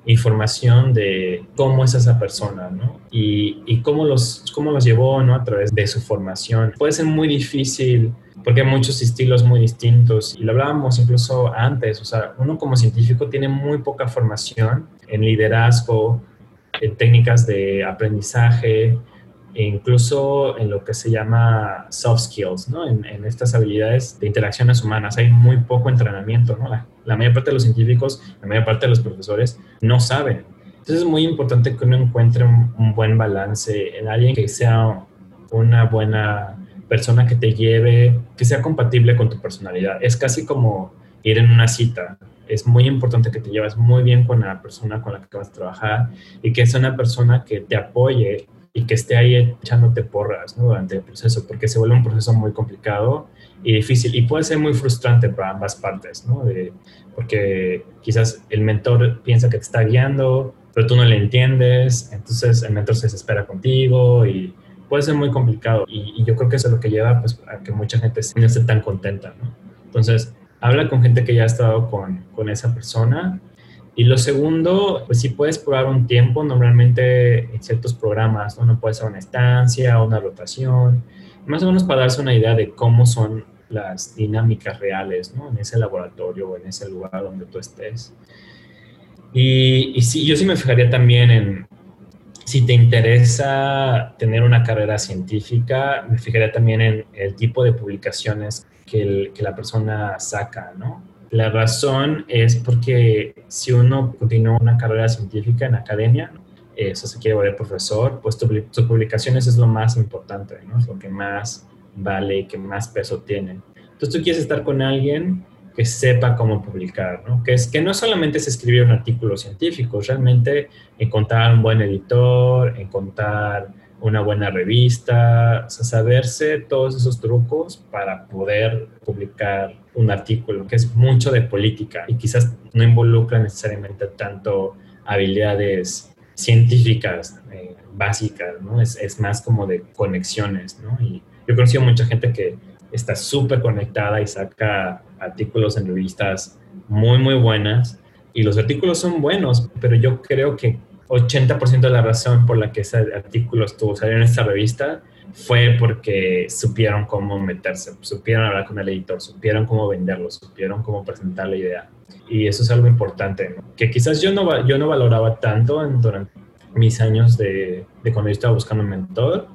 información de cómo es esa persona, ¿no? Y, y cómo, los, cómo los llevó, ¿no? A través de su formación. Puede ser muy difícil porque hay muchos estilos muy distintos y lo hablábamos incluso antes, o sea, uno como científico tiene muy poca formación en liderazgo, en técnicas de aprendizaje, e incluso en lo que se llama soft skills, ¿no? En, en, estas habilidades de interacciones humanas hay muy poco entrenamiento, ¿no? La, la, mayor parte de los científicos, la mayor parte de los profesores no saben. Entonces es muy importante que uno encuentre un, buen balance en alguien que sea una buena persona que te lleve, que sea compatible con tu personalidad. Es casi como ir en una cita. Es muy importante que te lleves muy bien con la persona con la que vas a trabajar y que sea una persona que te apoye y que esté ahí echándote porras ¿no? durante el proceso, porque se vuelve un proceso muy complicado y difícil y puede ser muy frustrante para ambas partes, ¿no? De, porque quizás el mentor piensa que te está guiando, pero tú no le entiendes, entonces el mentor se desespera contigo y puede ser muy complicado y, y yo creo que eso es lo que lleva pues, a que mucha gente no esté tan contenta, ¿no? Entonces, habla con gente que ya ha estado con, con esa persona y lo segundo, pues si puedes probar un tiempo, normalmente en ciertos programas, ¿no? no puede ser una estancia una rotación, más o menos para darse una idea de cómo son las dinámicas reales ¿no? en ese laboratorio o en ese lugar donde tú estés. Y, y sí, yo sí me fijaría también en, si te interesa tener una carrera científica, me fijaría también en el tipo de publicaciones que, el, que la persona saca, ¿no? La razón es porque si uno continúa una carrera científica en academia, eso se quiere volver profesor, pues tus tu publicaciones es lo más importante, ¿no? Es lo que más vale y que más peso tiene. Entonces tú quieres estar con alguien que sepa cómo publicar, ¿no? Que, es, que no solamente es escribir un artículo científico, realmente encontrar un buen editor, encontrar una buena revista, o sea, saberse todos esos trucos para poder publicar un artículo, que es mucho de política y quizás no involucra necesariamente tanto habilidades científicas eh, básicas, ¿no? Es, es, más como de conexiones, ¿no? Y yo he conocido mucha gente que está súper conectada y saca artículos en revistas muy, muy buenas y los artículos son buenos, pero yo creo que 80% de la razón por la que ese artículo estuvo saliendo en esta revista fue porque supieron cómo meterse, supieron hablar con el editor, supieron cómo venderlo, supieron cómo presentar la idea. Y eso es algo importante, ¿no? que quizás yo no, yo no valoraba tanto en, durante mis años de, de, cuando yo estaba buscando un mentor.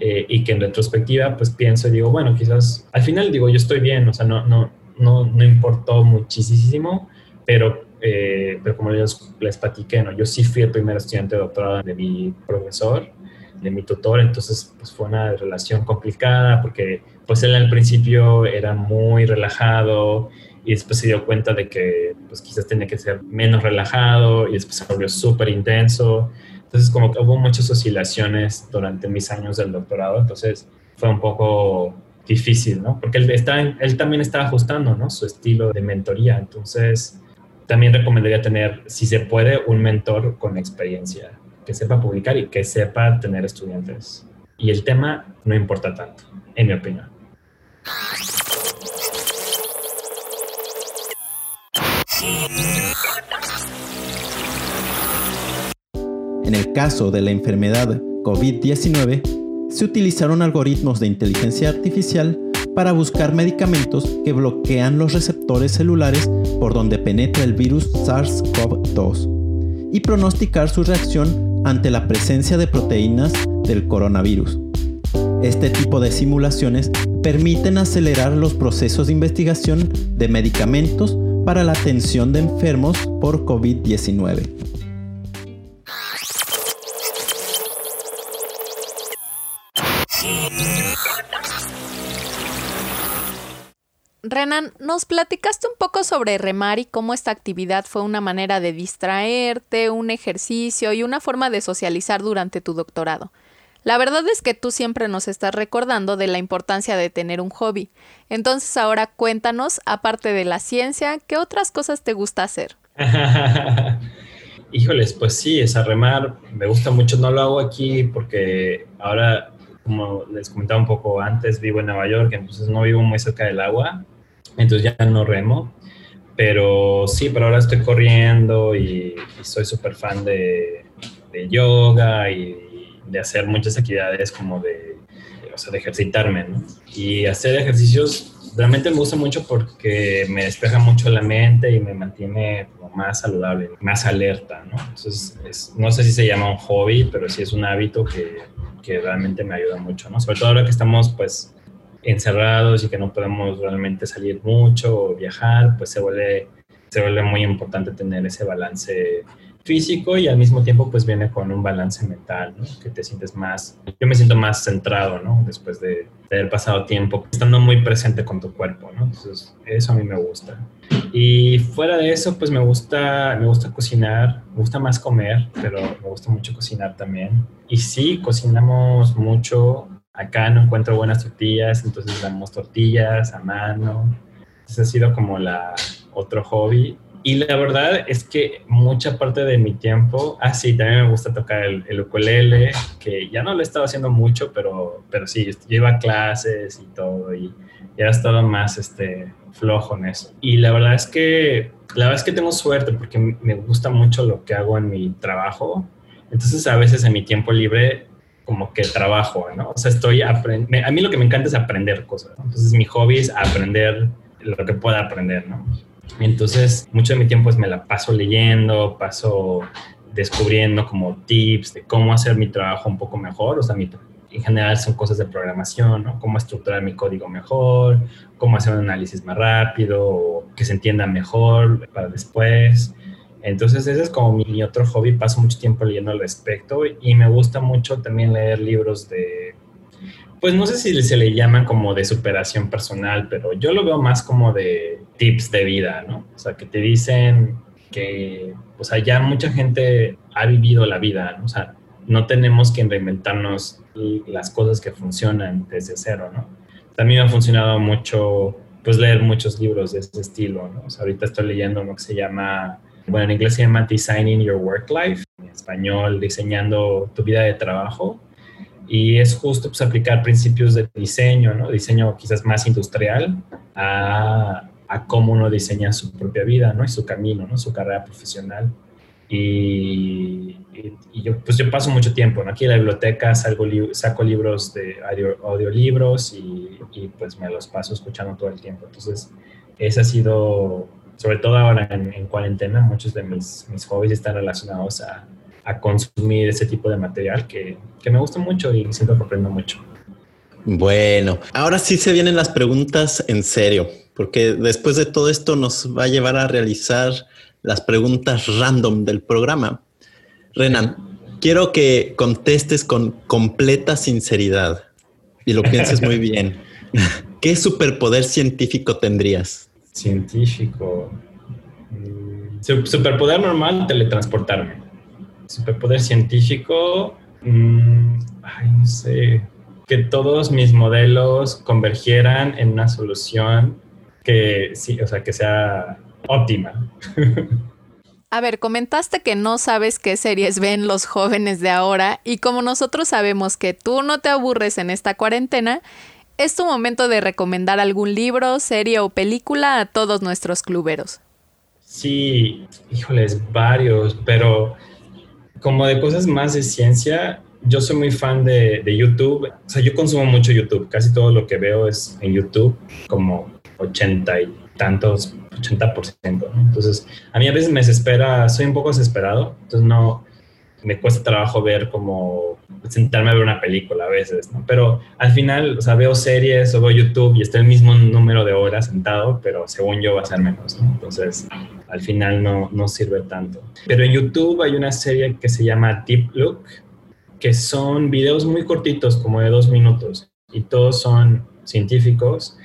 Eh, y que en retrospectiva pues pienso y digo, bueno, quizás al final digo, yo estoy bien, o sea, no, no, no, no importó muchísimo, pero eh, pero como les, les platiqué, ¿no? yo sí fui el primer estudiante de doctorado de mi profesor de mi tutor, entonces pues fue una relación complicada porque pues él al principio era muy relajado y después se dio cuenta de que pues quizás tenía que ser menos relajado y después se volvió súper intenso. Entonces como que hubo muchas oscilaciones durante mis años del doctorado, entonces fue un poco difícil, ¿no? Porque él, está, él también estaba ajustando, ¿no? Su estilo de mentoría, entonces también recomendaría tener, si se puede, un mentor con experiencia, que sepa publicar y que sepa tener estudiantes. Y el tema no importa tanto, en mi opinión.
En el caso de la enfermedad COVID-19, se utilizaron algoritmos de inteligencia artificial para buscar medicamentos que bloquean los receptores celulares por donde penetra el virus SARS-CoV-2 y pronosticar su reacción ante la presencia de proteínas del coronavirus. Este tipo de simulaciones permiten acelerar los procesos de investigación de medicamentos para la atención de enfermos por COVID-19.
Renan, nos platicaste un poco sobre remar y cómo esta actividad fue una manera de distraerte, un ejercicio y una forma de socializar durante tu doctorado. La verdad es que tú siempre nos estás recordando de la importancia de tener un hobby. Entonces ahora cuéntanos, aparte de la ciencia, ¿qué otras cosas te gusta hacer? [laughs]
Híjoles, pues sí, es a remar. Me gusta mucho, no lo hago aquí porque ahora, como les comentaba un poco antes, vivo en Nueva York, entonces no vivo muy cerca del agua, entonces ya no remo. Pero sí, pero ahora estoy corriendo y, soy súper fan de, de yoga y de hacer muchas actividades como de, o sea, de ejercitarme, ¿no? Y hacer ejercicios realmente me gusta mucho porque me despeja mucho la mente y me mantiene como más saludable, más alerta, ¿no? Entonces, no sé si se llama un hobby, pero sí es un hábito que, que realmente me ayuda mucho, ¿no? Sobre todo ahora que estamos, pues, encerrados y que no podemos realmente salir mucho o viajar, pues se vuelve, se vuelve muy importante tener ese balance físico y al mismo tiempo pues viene con un balance mental, ¿no? Que te sientes más, yo me siento más centrado, ¿no? Después de, haber pasado tiempo estando muy presente con tu cuerpo, ¿no? Entonces eso a mí me gusta. Y fuera de eso pues me gusta, me gusta cocinar, me gusta más comer, pero me gusta mucho cocinar también. Y sí, cocinamos mucho. Acá no encuentro buenas tortillas, entonces damos tortillas a mano. Ese ha sido como la otro hobby y la verdad es que mucha parte de mi tiempo, ah, sí, también me gusta tocar el, el ukulele, que ya no lo he estado haciendo mucho, pero, pero sí, yo iba a clases y todo, y ya he estado más este, flojo en eso. Y la verdad es que, la verdad es que tengo suerte porque me gusta mucho lo que hago en mi trabajo. Entonces, a veces en mi tiempo libre, como que trabajo, ¿no? O sea, estoy aprendiendo. A mí lo que me encanta es aprender cosas. Entonces, mi hobby es aprender lo que pueda aprender, ¿no? Entonces, mucho de mi tiempo es me la paso leyendo, paso descubriendo como tips de cómo hacer mi trabajo un poco mejor. O sea, en general son cosas de programación, ¿no? Cómo estructurar mi código mejor, cómo hacer un análisis más rápido, que se entienda mejor para después. Entonces, ese es como mi otro hobby. Paso mucho tiempo leyendo al respecto y me gusta mucho también leer libros de pues no sé si se le llaman como de superación personal, pero yo lo veo más como de tips de vida, ¿no? O sea, que te dicen que, o sea, ya mucha gente ha vivido la vida, ¿no? O sea, no tenemos que reinventarnos las cosas que funcionan desde cero, ¿no? También ha funcionado mucho, pues, leer muchos libros de ese estilo, ¿no? O sea, ahorita estoy leyendo uno que se llama, bueno, en inglés se llama Designing Your Work Life, en español, diseñando tu vida de trabajo y es justo pues, aplicar principios de diseño, ¿no? diseño quizás más industrial, a, a, cómo uno diseña su propia vida ¿no? y su camino, ¿no? su carrera profesional. Y, y, yo, pues yo paso mucho tiempo ¿no? aquí en la biblioteca, salgo saco libros de audio, audiolibros y, y, pues me los paso escuchando todo el tiempo. Entonces, ese ha sido, sobre todo ahora en, en cuarentena, muchos de mis, mis hobbies están relacionados a, a consumir ese tipo de material que, que me gusta mucho y siento que aprendo mucho.
Bueno, ahora sí se vienen las preguntas en serio, porque después de todo esto nos va a llevar a realizar las preguntas random del programa. Renan, Quiero que contestes con completa sinceridad y lo pienses muy [laughs] bien. ¿Qué superpoder científico tendrías?
Científico. Mm, superpoder normal, teletransportarme. Superpoder científico, mm, ay, no sé, que todos mis modelos convergieran en una solución que sí, o sea, que sea óptima.
A ver, comentaste que no sabes qué series ven los jóvenes de ahora y como nosotros sabemos que tú no te aburres en esta cuarentena, es tu momento de recomendar algún libro, serie o película a todos nuestros cluberos.
Sí, híjoles, varios, pero como de cosas más de ciencia, yo soy muy fan de, de, YouTube. O sea, yo consumo mucho YouTube. Casi todo lo que veo es en YouTube, como 80 y tantos, 80%. Entonces, a mí a veces me desespera, soy un poco desesperado. Entonces, no, me cuesta trabajo ver como sentarme a ver una película a veces, ¿no? Pero al final, o sea, veo series o veo YouTube y está el mismo número de horas sentado, pero según yo va a ser menos, ¿no? Entonces, al final no, no sirve tanto. Pero en YouTube hay una serie que se llama Deep Look, que son videos muy cortitos, como de dos minutos, y todos son científicos,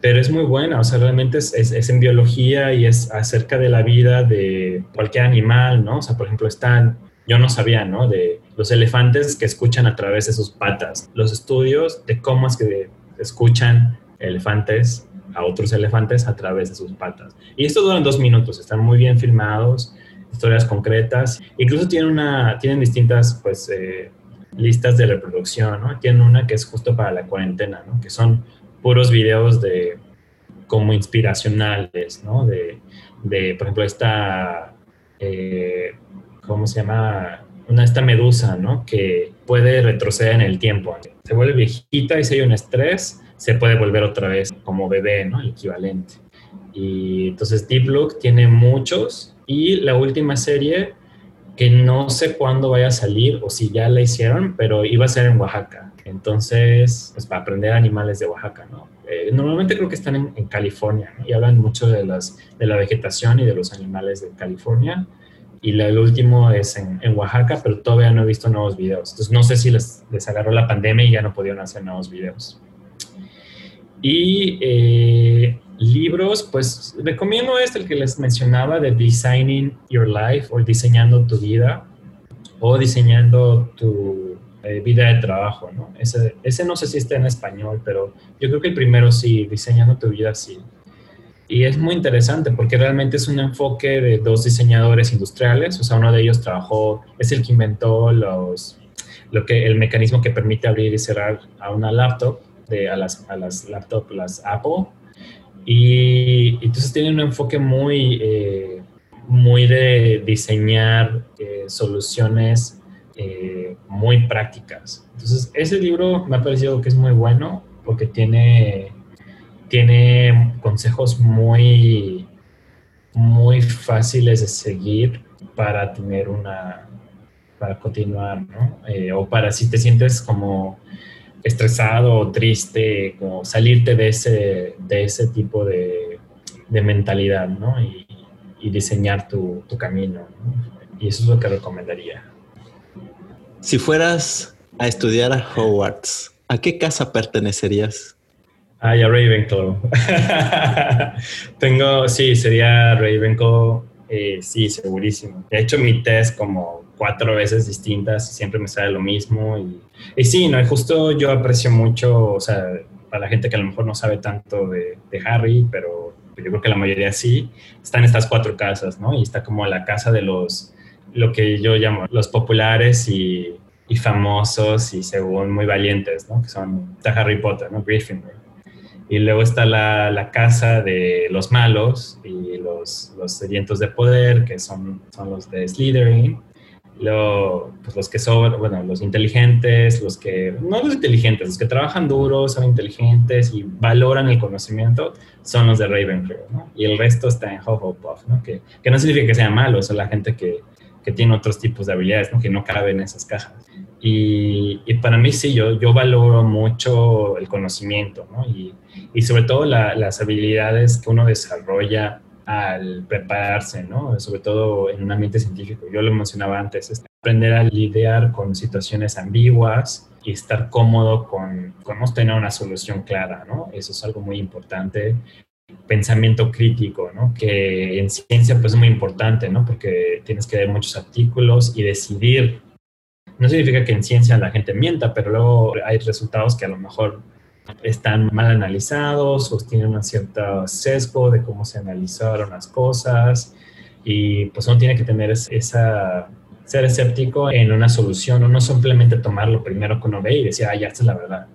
pero es muy buena, o sea, realmente es, es, en biología y es acerca de la vida de cualquier animal, ¿no? O sea, por ejemplo, están yo no sabía, ¿no? De los elefantes que escuchan a través de sus patas, los estudios de cómo es que escuchan elefantes a otros elefantes a través de sus patas. Y esto duran dos minutos, están muy bien filmados, historias concretas, incluso tienen, una, tienen distintas, pues, eh, listas de reproducción, ¿no? Tienen una que es justo para la cuarentena, ¿no? Que son puros videos de como inspiracionales, ¿no? De, de por ejemplo, esta... Eh, ¿cómo se llama? Una, esta medusa, ¿no? Que puede retroceder en el tiempo. Se vuelve viejita y si hay un estrés, se puede volver otra vez como bebé, ¿no? El equivalente. Y entonces Deep Look tiene muchos y la última serie que no sé cuándo vaya a salir o si ya la hicieron, pero iba a ser en Oaxaca. Entonces, pues para aprender animales de Oaxaca, ¿no? Eh, normalmente creo que están en, en California y hablan mucho de, las, de la vegetación y de los animales de California y el último es en, Oaxaca, pero todavía no he visto nuevos videos. Entonces no sé si les, les agarró la pandemia y ya no pudieron hacer nuevos videos. Y eh, libros, pues recomiendo este, el que les mencionaba de Designing Your Life o Diseñando tu vida o Diseñando tu eh, vida de trabajo, ¿no? Ese, ese no sé si está en español, pero yo creo que el primero sí, Diseñando tu vida sí. Y es muy interesante porque realmente es un enfoque de dos diseñadores industriales, o sea, uno de ellos trabajó, es el que inventó los, lo que, el mecanismo que permite abrir y cerrar a una laptop, de, a, las, a las laptops, las Apple, y, entonces tiene un enfoque muy, eh, muy de diseñar eh, soluciones eh, muy prácticas. Entonces, ese libro me ha parecido que es muy bueno porque tiene tiene consejos muy, muy fáciles de seguir para tener una, para continuar, ¿no? Eh, o para si te sientes como estresado o triste, como salirte de ese, de ese tipo de, de mentalidad, ¿no? Y, diseñar tu, camino. ¿no? Y eso es lo que recomendaría.
Si fueras a estudiar a Hogwarts, ¿a qué casa pertenecerías?
Ah, ya Ravenclaw. [laughs] Tengo, sí, sería Ravenclaw, eh, sí, segurísimo. He hecho mi test como cuatro veces distintas y siempre me sale lo mismo. Y, y sí, no, justo yo aprecio mucho, o sea, para la gente que a lo mejor no sabe tanto de, de Harry, pero yo creo que la mayoría sí, están estas cuatro casas, ¿no? Y está como la casa de los, lo que yo llamo los populares y, y famosos y según muy valientes, ¿no? Que son, está Harry Potter, ¿no? Gryffindor y luego está la, la, casa de los malos y los, los sedientos de poder, que son, son los de Slytherin. Luego, pues los que son, bueno, los inteligentes, los que, no los inteligentes, los que trabajan duro, son inteligentes y valoran el conocimiento, son los de Ravenclaw, ¿no? Y el resto está en Hufflepuff, ¿no? Que, que no significa que sean malos, son la gente que, que tiene otros tipos de habilidades, ¿no? Que no caben en esas cajas. Y, y, para mí sí, yo, yo valoro mucho el conocimiento, ¿no? Y, y sobre todo la, las habilidades que uno desarrolla al prepararse, ¿no? Sobre todo en un ambiente científico. Yo lo mencionaba antes, este, aprender a lidiar con situaciones ambiguas y estar cómodo con, con tener una solución clara, ¿no? Eso es algo muy importante. Pensamiento crítico, ¿no? Que en ciencia pues es muy importante, ¿no? Porque tienes que leer muchos artículos y decidir. No significa que en ciencia la gente mienta, pero luego hay resultados que a lo mejor están mal analizados o tienen un cierto sesgo de cómo se analizaron las cosas y pues uno tiene que tener esa ser escéptico en una solución o no simplemente tomar lo primero que uno ve y decir, ah, ya, esta es la verdad.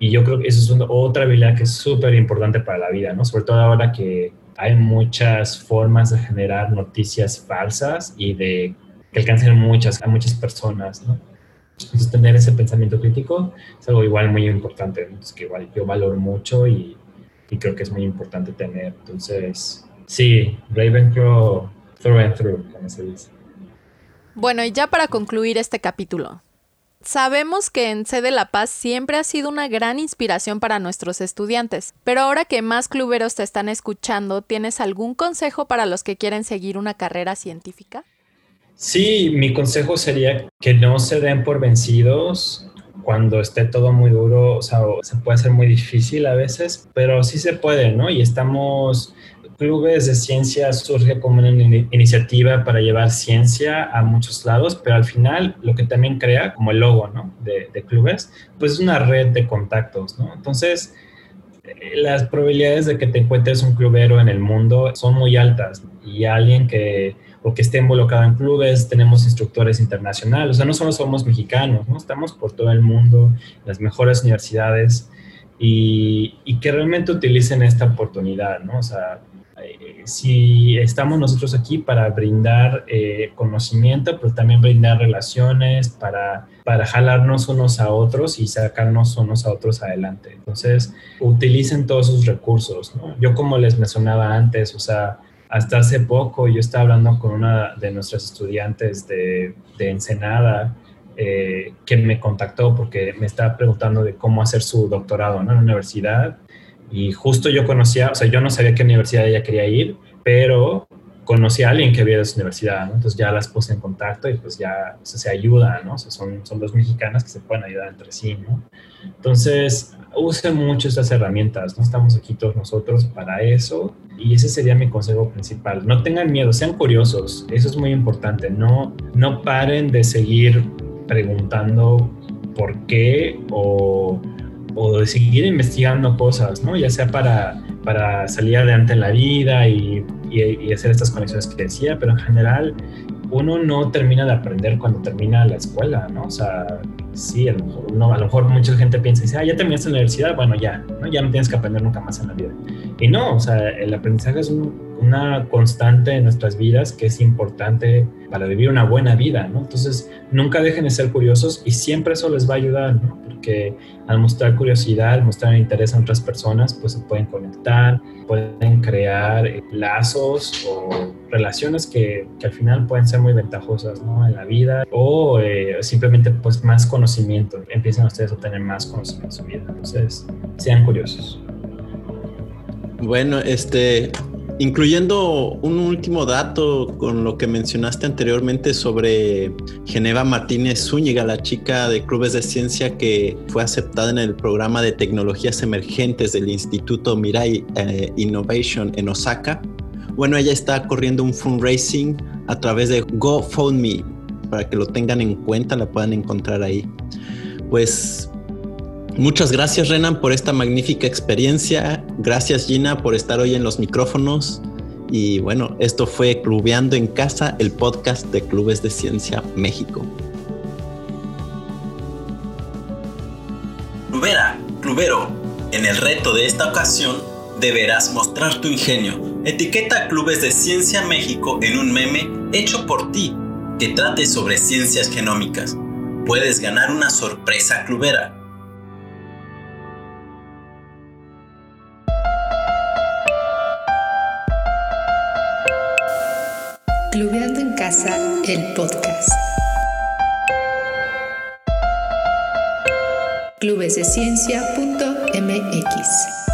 Y yo creo que eso es otra habilidad que es súper importante para la vida, ¿no? Sobre todo ahora que hay muchas formas de generar noticias falsas y de que alcancen muchas, a muchas personas, ¿no? Entonces, tener ese pensamiento crítico es algo igual muy importante, entonces, que igual yo valoro mucho y, y, creo que es muy importante tener. Entonces, sí, Ravenclaw through and through, como se dice.
Bueno, y ya para concluir este capítulo. Sabemos que en C de La Paz siempre ha sido una gran inspiración para nuestros estudiantes, pero ahora que más cluberos te están escuchando, ¿tienes algún consejo para los que quieren seguir una carrera científica?
Sí, mi consejo sería que no se den por vencidos cuando esté todo muy duro, o sea, se puede hacer muy difícil a veces, pero sí se puede, ¿no? Y estamos clubes de ciencia surge como una iniciativa para llevar ciencia a muchos lados, pero al final lo que también crea, como el logo ¿no? de, clubes, pues es una red de contactos, ¿no? Entonces, eh, las probabilidades de que te encuentres un clubero en el mundo son muy altas y alguien que o que esté involucrado en clubes, tenemos instructores internacionales, o sea, no solo somos mexicanos, ¿no? Estamos por todo el mundo, las mejores universidades y, y que realmente utilicen esta oportunidad, ¿no? O sea, eh, si estamos nosotros aquí para brindar eh, conocimiento, pero también brindar relaciones, para, para jalarnos unos a otros y sacarnos unos a otros adelante. Entonces, utilicen todos sus recursos. Yo como les mencionaba antes, o sea, hasta hace poco yo estaba hablando con una de nuestras estudiantes de, de Ensenada, eh, que me contactó porque me estaba preguntando de cómo hacer su doctorado en la universidad y justo yo conocía, o sea, yo no sabía qué universidad ella quería ir, pero conocí a alguien que había de esa universidad, ¿no? Entonces ya las puse en contacto y pues ya se ayudan, ¿no? O son, son dos mexicanas que se pueden ayudar entre sí, ¿no? Entonces, usen mucho estas herramientas, ¿no? Estamos aquí todos nosotros para eso y ese sería mi consejo principal. No tengan miedo, sean curiosos, eso es muy importante, no, no paren de seguir preguntando por qué o o de seguir investigando cosas, ¿no? Ya sea para, para salir adelante en la vida y, y, hacer estas conexiones que decía, pero en general uno no termina de aprender cuando termina la escuela, ¿no? O sea, sí, a lo mejor, mucha gente piensa, ah, ya terminaste la universidad, bueno, ya. Ya no tienes que aprender nunca más en la vida. Y no, o sea, el aprendizaje es una constante en nuestras vidas que es importante para vivir una buena vida, ¿no? Entonces, nunca dejen de ser curiosos y siempre eso les va a ayudar, ¿no? Porque al mostrar curiosidad, al mostrar interés en otras personas, pues se pueden conectar, pueden crear eh, lazos o relaciones que, que, al final pueden ser muy ventajosas, ¿no? En la vida o eh, simplemente pues más conocimiento, empiezan ustedes a tener más conocimiento en su vida. Entonces, sean curiosos.
Bueno, este, incluyendo un último dato con lo que mencionaste anteriormente sobre Geneva Martínez Zúñiga, la chica de clubes de ciencia que fue aceptada en el programa de tecnologías emergentes del Instituto Mirai eh, Innovation en Osaka. Bueno, ella está corriendo un fundraising a través de GoFundMe para que lo tengan en cuenta, la puedan encontrar ahí. Pues Muchas gracias Renan por esta magnífica experiencia. Gracias Gina por estar hoy en los micrófonos. Y bueno, esto fue Clubeando en Casa, el podcast de Clubes de Ciencia México.
Clubera, clubero, en el reto de esta ocasión deberás mostrar tu ingenio. Etiqueta Clubes de Ciencia México en un meme hecho por ti que trate sobre ciencias genómicas. Puedes ganar una sorpresa clubera
el podcast. clubesdeciencia.mx